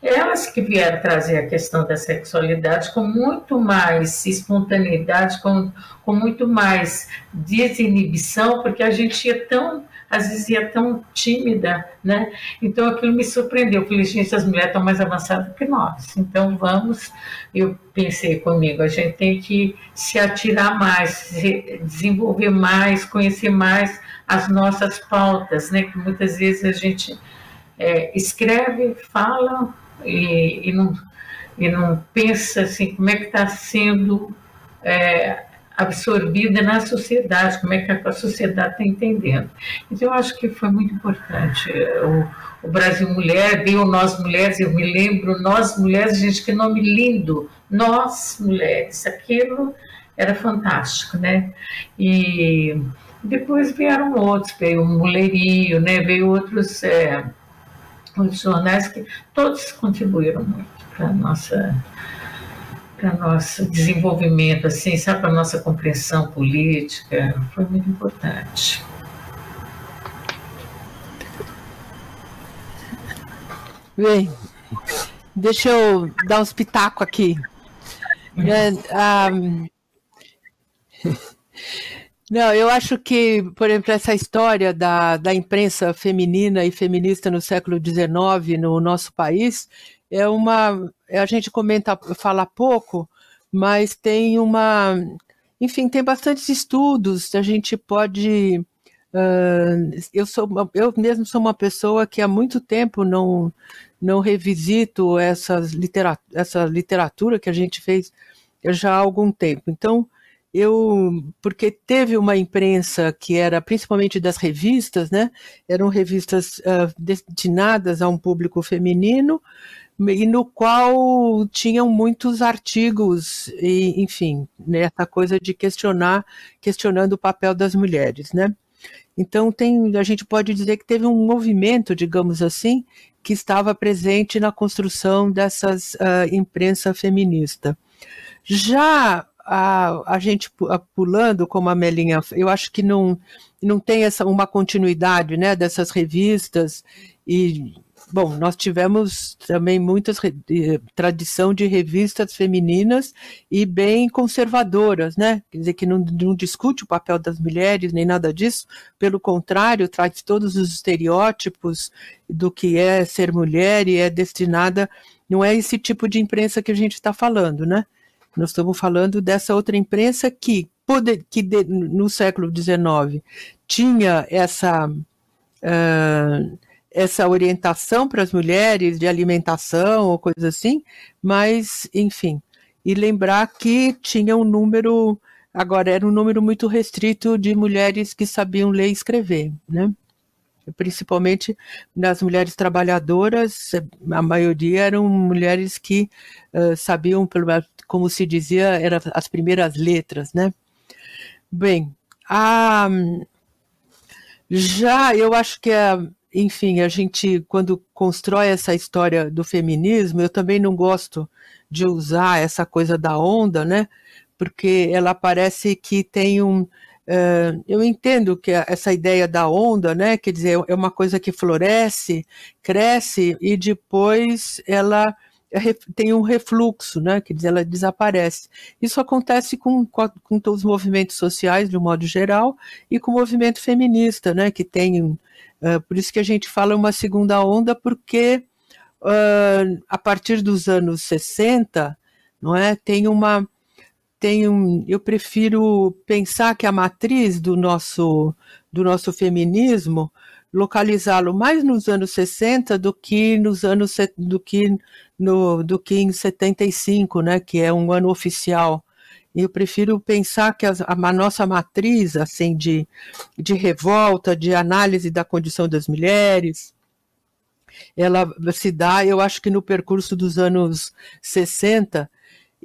elas que vieram trazer a questão da sexualidade com muito mais espontaneidade, com, com muito mais desinibição, porque a gente ia tão, às vezes ia tão tímida, né? Então aquilo me surpreendeu. Eu falei, gente, as mulheres estão mais avançadas que nós, então vamos. Eu pensei comigo, a gente tem que se atirar mais, se desenvolver mais, conhecer mais as nossas pautas, né? Que muitas vezes a gente é, escreve, fala, e, e, não, e não pensa assim, como é que está sendo é, absorvida na sociedade, como é que a sociedade está entendendo. Então, eu acho que foi muito importante. O, o Brasil Mulher, veio Nós Mulheres, eu me lembro, Nós Mulheres, gente, que nome lindo, Nós Mulheres, aquilo era fantástico, né? E depois vieram outros, veio o Mulherio, né? Veio outros... É, jornais que todos contribuíram muito para nossa para nosso desenvolvimento, assim, sabe, para nossa compreensão política, foi muito importante. Bem, deixa eu dar uns pitacos aqui. É, um, Não, eu acho que, por exemplo, essa história da, da imprensa feminina e feminista no século XIX no nosso país é uma. A gente comenta, fala pouco, mas tem uma. Enfim, tem bastantes estudos, a gente pode. Uh, eu, sou, eu mesmo sou uma pessoa que há muito tempo não, não revisito essas litera, essa literatura que a gente fez já há algum tempo. Então, eu porque teve uma imprensa que era principalmente das revistas, né? Eram revistas uh, destinadas a um público feminino e no qual tinham muitos artigos e, enfim, nessa coisa de questionar, questionando o papel das mulheres, né? Então tem, a gente pode dizer que teve um movimento, digamos assim, que estava presente na construção dessas uh, imprensa feminista. Já a, a gente pulando, como a Melinha, eu acho que não, não tem essa, uma continuidade né, dessas revistas. E, bom, nós tivemos também muitas tradição de revistas femininas e bem conservadoras, né? Quer dizer, que não, não discute o papel das mulheres nem nada disso, pelo contrário, traz todos os estereótipos do que é ser mulher e é destinada. Não é esse tipo de imprensa que a gente está falando, né? Nós estamos falando dessa outra imprensa que, poder, que de, no século XIX tinha essa, uh, essa orientação para as mulheres de alimentação ou coisa assim, mas, enfim, e lembrar que tinha um número, agora era um número muito restrito de mulheres que sabiam ler e escrever, né? Principalmente nas mulheres trabalhadoras, a maioria eram mulheres que uh, sabiam, como se dizia, eram as primeiras letras, né? Bem, a, já eu acho que, a, enfim, a gente, quando constrói essa história do feminismo, eu também não gosto de usar essa coisa da onda, né? Porque ela parece que tem um, Uh, eu entendo que essa ideia da onda, né, quer dizer, é uma coisa que floresce, cresce e depois ela tem um refluxo, né, quer dizer, ela desaparece. Isso acontece com, com, todos os movimentos sociais, de um modo geral, e com o movimento feminista, né, que tem, uh, por isso que a gente fala uma segunda onda, porque uh, a partir dos anos 60, não é, tem uma eu prefiro pensar que a matriz do nosso, do nosso feminismo localizá-lo mais nos anos 60 do que nos anos do que no do que em 75, né, que é um ano oficial. Eu prefiro pensar que a, a nossa matriz assim de, de revolta, de análise da condição das mulheres, ela se dá, eu acho que no percurso dos anos 60,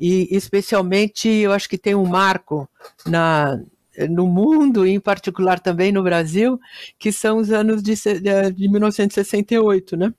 e especialmente eu acho que tem um marco na, no mundo, e em particular também no Brasil, que são os anos de, de 1968, né?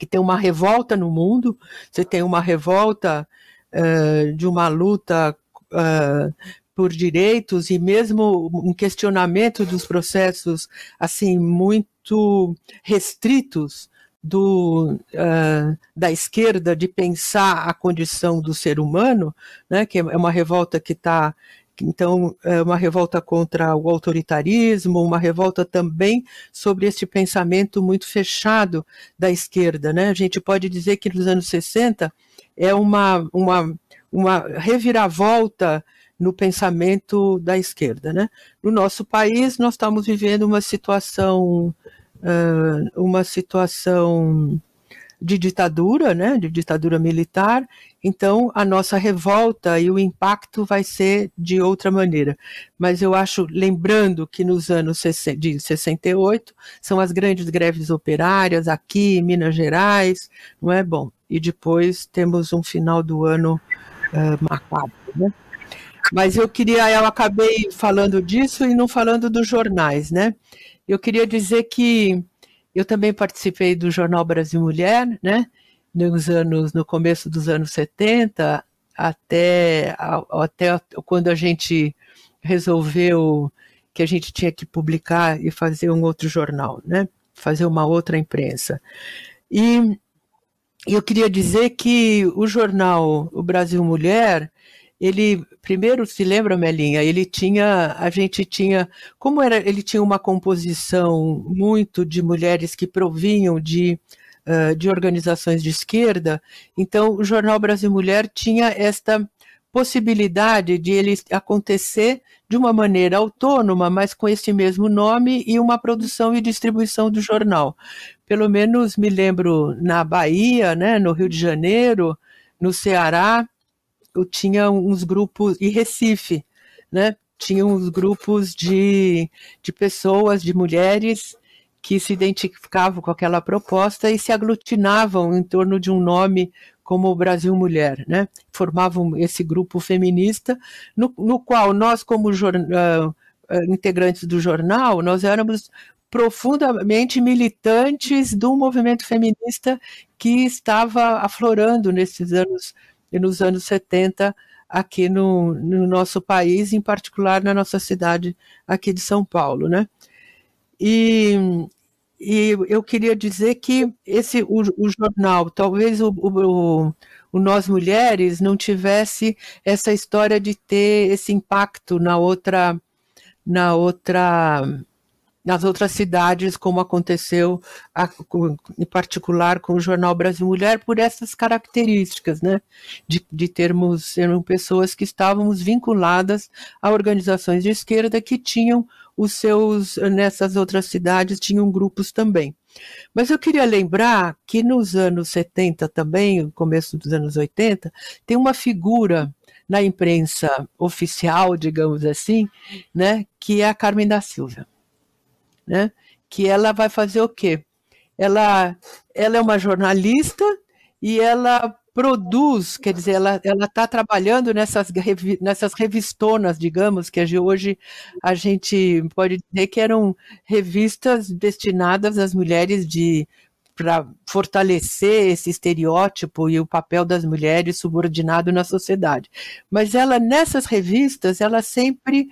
Que tem uma revolta no mundo, você tem uma revolta uh, de uma luta uh, por direitos e mesmo um questionamento dos processos assim muito restritos do, uh, da esquerda de pensar a condição do ser humano, né, que é uma revolta que está então, é uma revolta contra o autoritarismo, uma revolta também sobre este pensamento muito fechado da esquerda. Né? A gente pode dizer que nos anos 60 é uma, uma, uma reviravolta no pensamento da esquerda. Né? No nosso país, nós estamos vivendo uma situação uh, uma situação de ditadura, né, de ditadura militar, então a nossa revolta e o impacto vai ser de outra maneira. Mas eu acho, lembrando que nos anos de 68 são as grandes greves operárias aqui em Minas Gerais, não é bom? E depois temos um final do ano uh, macabro, né? Mas eu queria, eu acabei falando disso e não falando dos jornais, né? Eu queria dizer que eu também participei do Jornal Brasil Mulher, né? Nos anos, no começo dos anos 70, até, até quando a gente resolveu que a gente tinha que publicar e fazer um outro jornal, né? Fazer uma outra imprensa. E eu queria dizer que o jornal O Brasil Mulher, ele primeiro se lembra Melinha ele tinha a gente tinha como era ele tinha uma composição muito de mulheres que provinham de de organizações de esquerda então o jornal Brasil Mulher tinha esta possibilidade de ele acontecer de uma maneira autônoma, mas com esse mesmo nome e uma produção e distribuição do jornal. Pelo menos me lembro na Bahia, né, no Rio de Janeiro, no Ceará, eu tinha uns grupos, e Recife, né? Tinha uns grupos de, de pessoas, de mulheres, que se identificavam com aquela proposta e se aglutinavam em torno de um nome como o Brasil Mulher, né? Formavam esse grupo feminista, no, no qual nós, como uh, integrantes do jornal, nós éramos profundamente militantes do movimento feminista que estava aflorando nesses anos e nos anos 70 aqui no, no, nosso país, em particular na nossa cidade aqui de São Paulo, né? E, e eu queria dizer que esse o, o jornal, talvez o, o, o, Nós Mulheres não tivesse essa história de ter esse impacto na outra na outra nas outras cidades, como aconteceu a, com, em particular com o jornal Brasil Mulher, por essas características, né? De, de termos eram pessoas que estávamos vinculadas a organizações de esquerda que tinham os seus, nessas outras cidades, tinham grupos também. Mas eu queria lembrar que nos anos 70 também, começo dos anos 80, tem uma figura na imprensa oficial, digamos assim, né, que é a Carmen da Silva né? Que ela vai fazer o quê? Ela, ela é uma jornalista e ela produz, quer dizer, ela está trabalhando nessas, nessas revistonas, digamos, que hoje a gente pode dizer que eram revistas destinadas às mulheres de para fortalecer esse estereótipo e o papel das mulheres subordinado na sociedade. Mas ela nessas revistas, ela sempre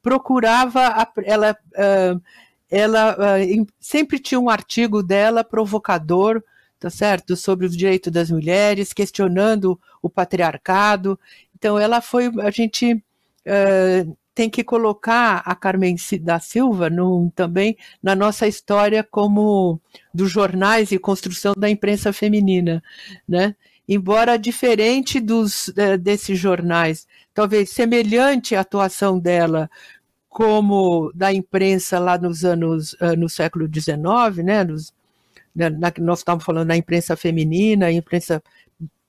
procurava, ela uh, ela uh, sempre tinha um artigo dela provocador, tá certo, sobre os direitos das mulheres, questionando o patriarcado. Então, ela foi, a gente uh, tem que colocar a Carmen da Silva no, também na nossa história como dos jornais e construção da imprensa feminina, né? Embora diferente dos uh, desses jornais, talvez semelhante à atuação dela como da imprensa lá nos anos, uh, no século XIX, né, nos, na, na, nós estávamos falando da imprensa feminina, imprensa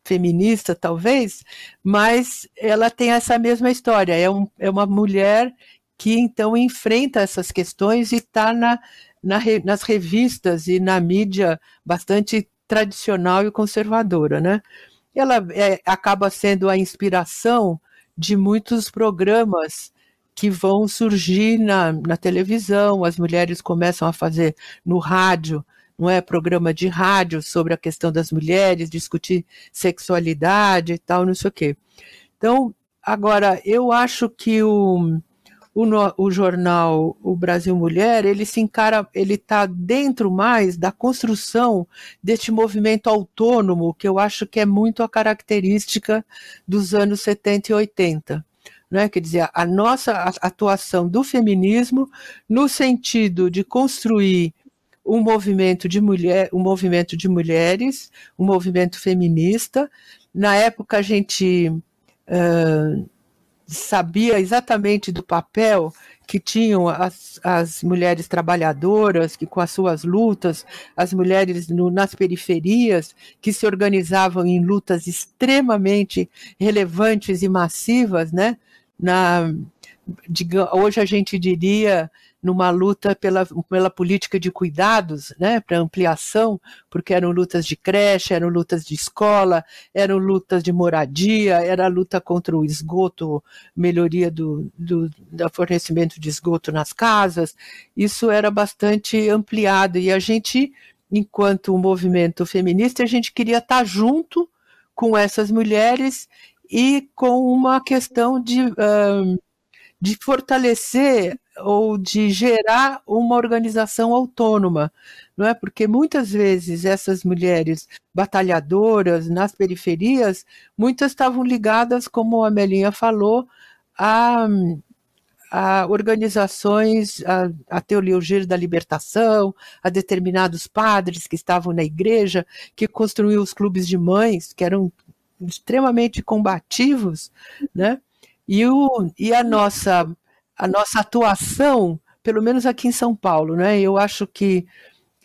feminista, talvez, mas ela tem essa mesma história. É, um, é uma mulher que então enfrenta essas questões e está na, na, nas revistas e na mídia bastante tradicional e conservadora, né? Ela é, acaba sendo a inspiração de muitos programas que vão surgir na, na televisão, as mulheres começam a fazer no rádio, não é programa de rádio sobre a questão das mulheres, discutir sexualidade e tal, não sei o quê. Então, agora, eu acho que o, o, o jornal O Brasil Mulher, ele se encara, ele está dentro mais da construção deste movimento autônomo, que eu acho que é muito a característica dos anos 70 e 80 né? quer dizer, a nossa atuação do feminismo no sentido de construir um movimento de mulher, um movimento de mulheres, um movimento feminista. Na época a gente uh, sabia exatamente do papel que tinham as, as mulheres trabalhadoras, que com as suas lutas, as mulheres no, nas periferias, que se organizavam em lutas extremamente relevantes e massivas, né? Na hoje a gente diria numa luta pela, pela política de cuidados, né, para ampliação, porque eram lutas de creche, eram lutas de escola, eram lutas de moradia, era a luta contra o esgoto, melhoria do, do, do fornecimento de esgoto nas casas. Isso era bastante ampliado e a gente, enquanto movimento feminista, a gente queria estar junto com essas mulheres e com uma questão de, uh, de fortalecer ou de gerar uma organização autônoma, não é? Porque muitas vezes essas mulheres batalhadoras nas periferias, muitas estavam ligadas, como a Melinha falou, a, a organizações, a, a teologia da libertação, a determinados padres que estavam na igreja, que construíam os clubes de mães, que eram extremamente combativos, né? E, o, e a nossa a nossa atuação, pelo menos aqui em São Paulo, né? Eu acho que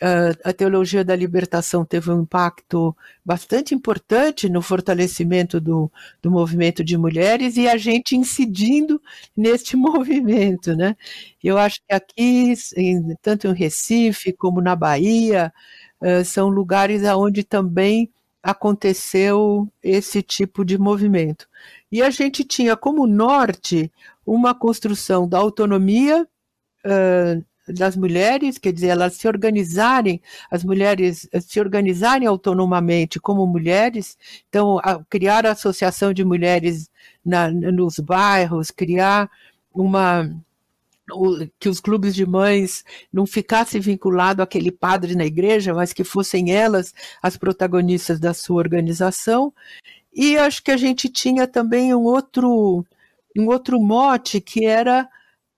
uh, a teologia da libertação teve um impacto bastante importante no fortalecimento do, do movimento de mulheres e a gente incidindo neste movimento, né? Eu acho que aqui, em, tanto em Recife como na Bahia, uh, são lugares onde também aconteceu esse tipo de movimento. E a gente tinha como norte uma construção da autonomia uh, das mulheres, quer dizer, elas se organizarem, as mulheres se organizarem autonomamente como mulheres, então a, criar a associação de mulheres na, nos bairros, criar uma que os clubes de mães não ficassem vinculados àquele padre na igreja, mas que fossem elas as protagonistas da sua organização. E acho que a gente tinha também um outro, um outro mote que era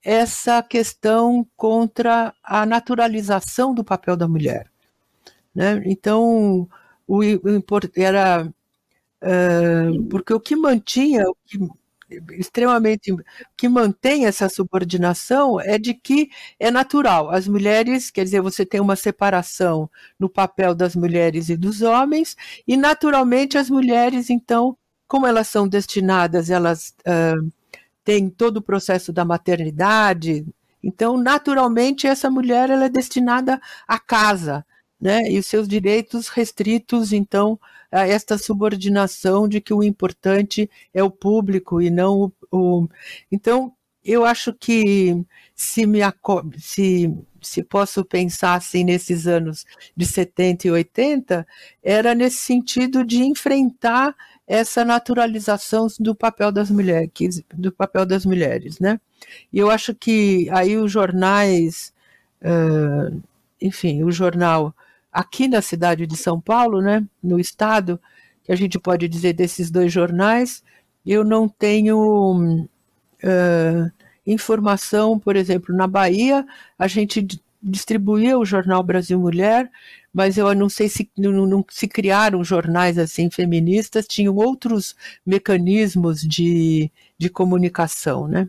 essa questão contra a naturalização do papel da mulher. Né? Então, o, o era uh, porque o que mantinha, o que extremamente que mantém essa subordinação é de que é natural. As mulheres, quer dizer, você tem uma separação no papel das mulheres e dos homens, e naturalmente as mulheres, então, como elas são destinadas, elas uh, têm todo o processo da maternidade, então, naturalmente, essa mulher ela é destinada à casa, né? E os seus direitos restritos, então, a esta subordinação de que o importante é o público e não o. o... Então, eu acho que se me se, se posso pensar assim nesses anos de 70 e 80, era nesse sentido de enfrentar essa naturalização do papel das mulheres, do papel das mulheres, né? E eu acho que aí os jornais, uh, enfim, o jornal aqui na cidade de São Paulo, né, no estado, que a gente pode dizer desses dois jornais, eu não tenho uh, informação, por exemplo, na Bahia, a gente distribuía o jornal Brasil Mulher, mas eu não sei se não, não, se criaram jornais assim feministas, tinham outros mecanismos de, de comunicação, né?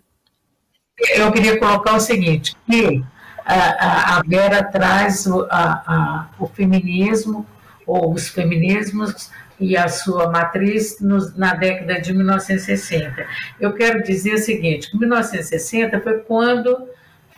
eu queria colocar o seguinte, que a, a Vera traz o, a, a, o feminismo, ou os feminismos, e a sua matriz na década de 1960. Eu quero dizer o seguinte: 1960 foi quando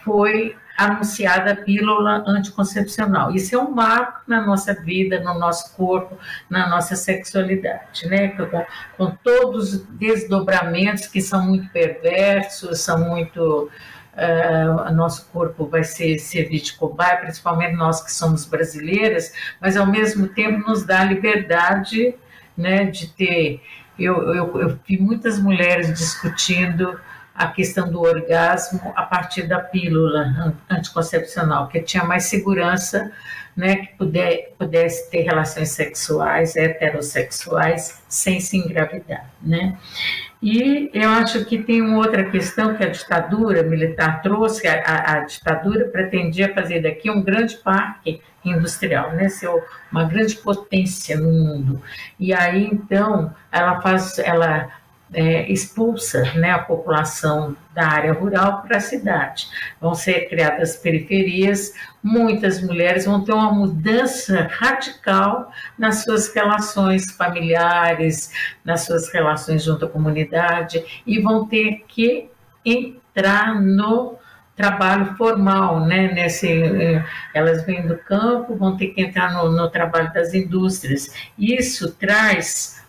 foi anunciada a pílula anticoncepcional. Isso é um marco na nossa vida, no nosso corpo, na nossa sexualidade, né? Com, com todos os desdobramentos que são muito perversos, são muito uh, nosso corpo vai ser servir de cobaia, principalmente nós que somos brasileiras, mas ao mesmo tempo nos dá a liberdade né, de ter. Eu, eu, eu vi muitas mulheres discutindo a questão do orgasmo a partir da pílula anticoncepcional, que tinha mais segurança, né, que puder, pudesse ter relações sexuais, heterossexuais, sem se engravidar, né. E eu acho que tem uma outra questão que a ditadura militar trouxe, a, a, ditadura pretendia fazer daqui um grande parque industrial, né, ser uma grande potência no mundo. E aí, então, ela faz, ela é, expulsa né, a população da área rural para a cidade. Vão ser criadas periferias, muitas mulheres vão ter uma mudança radical nas suas relações familiares, nas suas relações junto à comunidade, e vão ter que entrar no trabalho formal, né? Nesse, é, elas vêm do campo, vão ter que entrar no, no trabalho das indústrias. Isso traz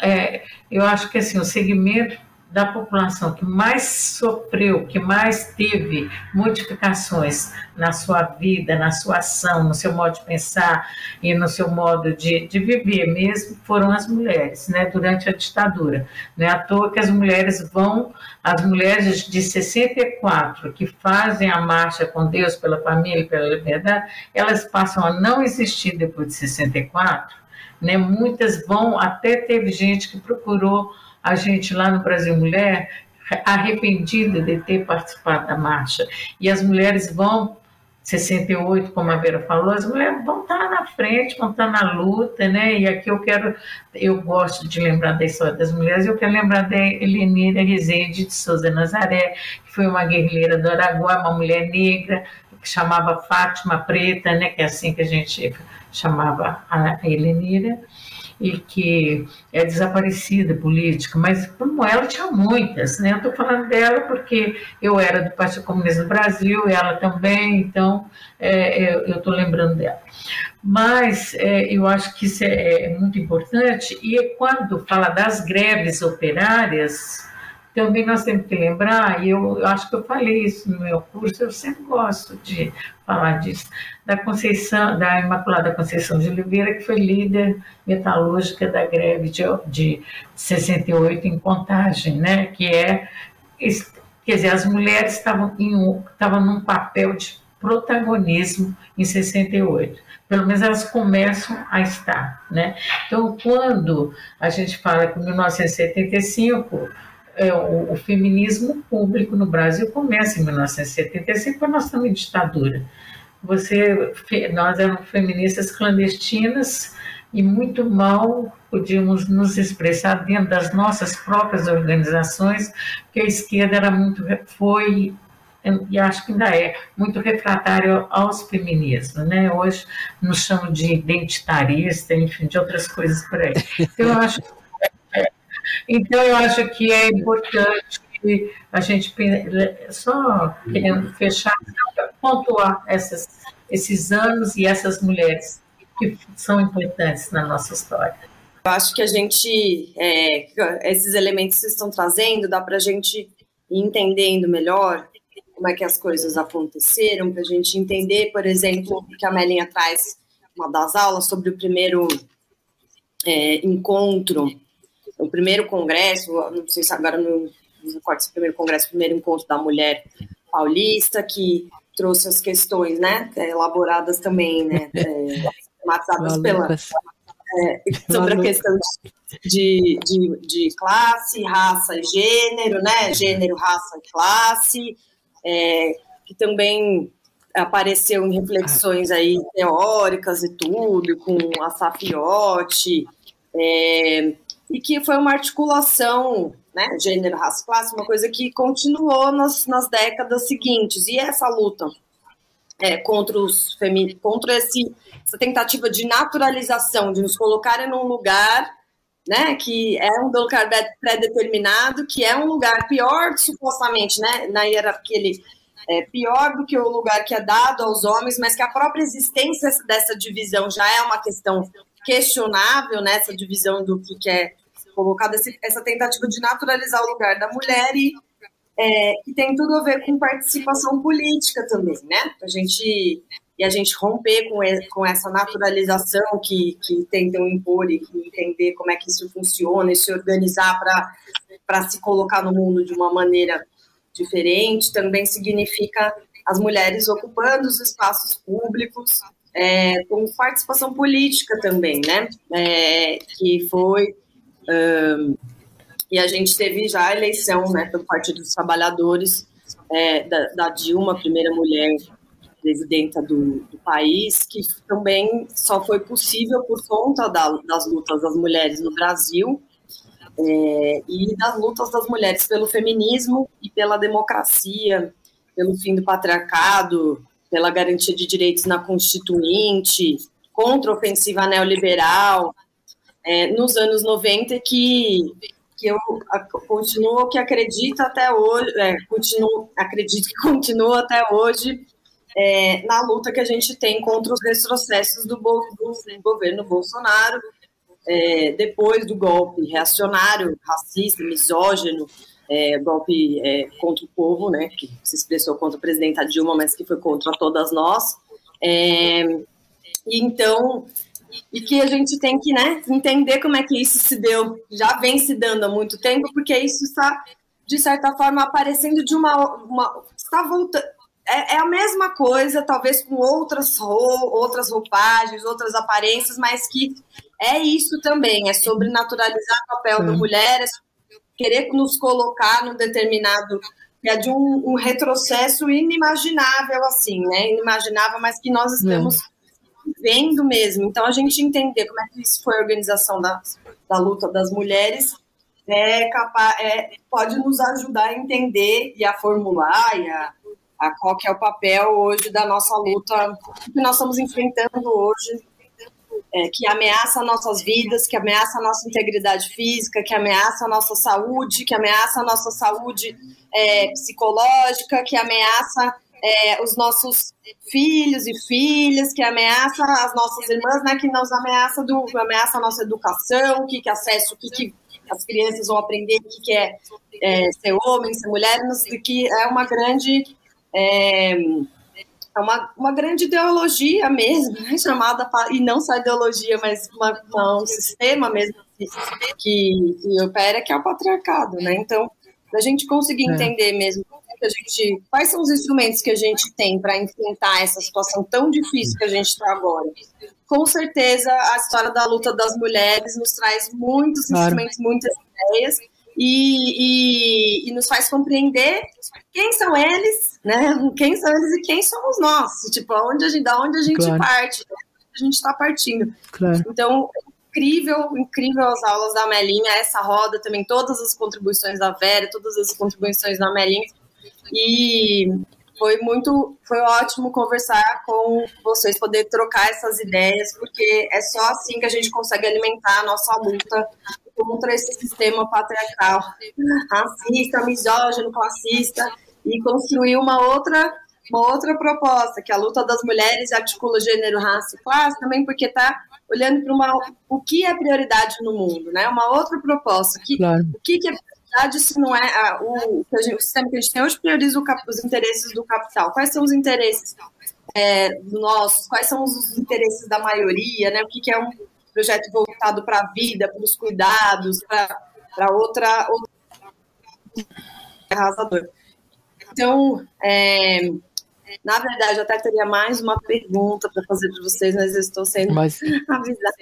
é, eu acho que assim, o segmento da população que mais sofreu, que mais teve modificações na sua vida, na sua ação, no seu modo de pensar e no seu modo de, de viver mesmo, foram as mulheres, né, durante a ditadura. Não é à toa que as mulheres vão, as mulheres de 64 que fazem a marcha com Deus pela família pela liberdade, elas passam a não existir depois de 64 né? Muitas vão, até teve gente que procurou a gente lá no Brasil Mulher, arrependida de ter participado da marcha. E as mulheres vão 68, como a Vera falou, as mulheres vão estar na frente, vão estar na luta, né? E aqui eu quero, eu gosto de lembrar da história das mulheres, eu quero lembrar da Helenira Rezende de Souza Nazaré, que foi uma guerreira do Araguá, uma mulher negra, que chamava Fátima Preta, né? Que é assim que a gente chamava a Helenira, e que é desaparecida política, mas como ela tinha muitas, né? Eu estou falando dela porque eu era do Partido Comunista do Brasil, ela também, então é, eu estou lembrando dela. Mas é, eu acho que isso é, é muito importante, e quando fala das greves operárias, também nós temos que lembrar, e eu, eu, acho que eu falei isso no meu curso, eu sempre gosto de falar disso, da Conceição, da Imaculada Conceição de Oliveira, que foi líder metalúrgica da greve de, de 68 em Contagem, né? que é, quer dizer, as mulheres estavam, em, estavam num papel de protagonismo em 68 pelo menos elas começam a estar, né? Então, quando a gente fala que em 1975 é, o, o, feminismo público no Brasil começa em 1975, quando nós estamos em ditadura. Você, nós éramos feministas clandestinas e muito mal podíamos nos expressar dentro das nossas próprias organizações, porque a esquerda era muito, foi e acho que ainda é muito refratário aos feminismos, né? Hoje nos chamam de identitarista, enfim, de outras coisas por aí. Então, eu acho então, eu acho que é importante a gente, só querendo fechar, pontuar essas, esses anos e essas mulheres que são importantes na nossa história. Eu acho que a gente, é, esses elementos que vocês estão trazendo, dá para a gente ir entendendo melhor como é que as coisas aconteceram, para a gente entender, por exemplo, que a Melinha traz uma das aulas sobre o primeiro é, encontro o primeiro congresso, não sei se agora não recordo se o primeiro congresso, o primeiro encontro da mulher paulista, que trouxe as questões, né, elaboradas também, né, é, matadas pela... É, sobre a questão de, de, de, classe, raça e gênero, né, gênero, raça e classe, é, que também apareceu em reflexões aí teóricas e tudo, com a Safiotti, é, e que foi uma articulação né, gênero, raça, classe, uma coisa que continuou nas, nas décadas seguintes. E essa luta é, contra os contra esse, essa tentativa de naturalização, de nos colocarem num lugar né, que é um lugar pré-determinado, que é um lugar pior, supostamente, né, na hierarquia ele é pior do que o lugar que é dado aos homens, mas que a própria existência dessa divisão já é uma questão questionável, né, essa divisão do que é colocada, essa tentativa de naturalizar o lugar da mulher e é, que tem tudo a ver com participação política também, né, a gente e a gente romper com, com essa naturalização que, que tentam impor e entender como é que isso funciona e se organizar para se colocar no mundo de uma maneira diferente, também significa as mulheres ocupando os espaços públicos, é, com participação política também, né? É, que foi. Um, e a gente teve já a eleição né, pelo Partido dos Trabalhadores é, da, da Dilma, primeira mulher presidenta do, do, país, que também só foi possível por conta da, das lutas das mulheres no Brasil é, e das lutas das mulheres pelo feminismo e pela democracia, pelo fim do patriarcado, pela garantia de direitos na Constituinte, contra a ofensiva neoliberal, é, nos anos 90, que, que eu continuo que acredito até hoje, é, continuo, acredito que continuo até hoje é, na luta que a gente tem contra os retrocessos do, do governo Bolsonaro, é, depois do golpe reacionário, racista, misógino, é, golpe é, contra o povo, né, que se expressou contra a presidenta Dilma, mas que foi contra todas nós. É, e então, e que a gente tem que né, entender como é que isso se deu, já vem se dando há muito tempo, porque isso está, de certa forma, aparecendo de uma. uma está voltando é, é, a mesma coisa, talvez com outras, outras roupagens, outras aparências, mas que é isso também, é sobre naturalizar o papel da mulher, é querer nos colocar num determinado é de um, um, retrocesso inimaginável, assim, né? Inimaginável, mas que nós estamos é. vendo mesmo. Então, a gente entender como é que isso foi a organização da, da luta das mulheres é capaz, é, pode nos ajudar a entender e a formular e a a qual que é o papel hoje da nossa luta, que nós estamos enfrentando hoje, é, que ameaça nossas vidas, que ameaça nossa integridade física, que ameaça nossa saúde, que ameaça nossa saúde é, psicológica, que ameaça é, os nossos filhos e filhas, que ameaça as nossas irmãs, né, que nos ameaça, do, ameaça a nossa educação, que, que acesso, que, que as crianças vão aprender o que, que é, é, ser homem, ser mulher, que é uma grande é, é uma, uma grande ideologia mesmo, né, chamada, e não só ideologia, mas uma, uma, um sistema mesmo que, que, opera, que é o patriarcado, né? Então, a gente conseguir é. entender mesmo que a gente, quais são os instrumentos que a gente tem para enfrentar essa situação tão difícil que a gente está agora. Com certeza, a história da luta das mulheres nos traz muitos claro. instrumentos, muitas ideias, e, e, e, nos faz compreender quem são eles, né? Quem são eles e quem somos nós. Tipo, onde a gente, da onde a gente claro. parte, a gente está partindo. Claro. Então, incrível, incrível as aulas da Melinha, essa roda também, todas as contribuições da Vera, todas as contribuições da Melinha. E foi muito, foi ótimo conversar com vocês, poder trocar essas ideias, porque é só assim que a gente consegue alimentar a nossa luta contra esse sistema patriarcal, racista, misógino, classista, e construir uma outra uma outra proposta, que a luta das mulheres articula gênero, raça e classe, também porque está olhando para uma o que é prioridade no mundo, né? Uma outra proposta, que, claro. o que, que é prioridade se não é a, o, o sistema que a gente tem hoje prioriza os interesses do capital. Quais são os interesses é, nossos? Quais são os interesses da maioria, né? O que, que é um projeto voltado para a vida, para os cuidados, para outra, outra arrasador. Então, é, na verdade, eu até teria mais uma pergunta para fazer para vocês, mas eu estou sendo mas... avisada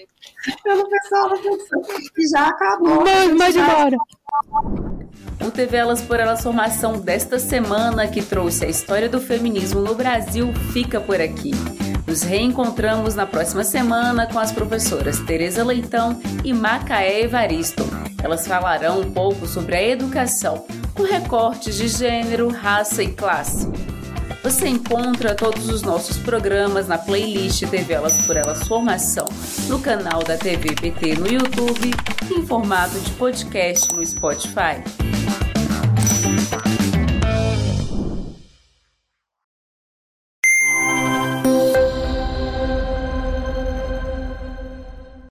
pelo pessoal da pessoa que já acabou. Mas, mas embora. O TV Elas por Elas Formação desta semana, que trouxe a história do feminismo no Brasil, fica por aqui. Nos reencontramos na próxima semana com as professoras Tereza Leitão e Macaé Evaristo. Elas falarão um pouco sobre a educação, com recortes de gênero, raça e classe. Você encontra todos os nossos programas na playlist TV Elas por Elas Formação, no canal da TV PT no YouTube e em formato de podcast no Spotify.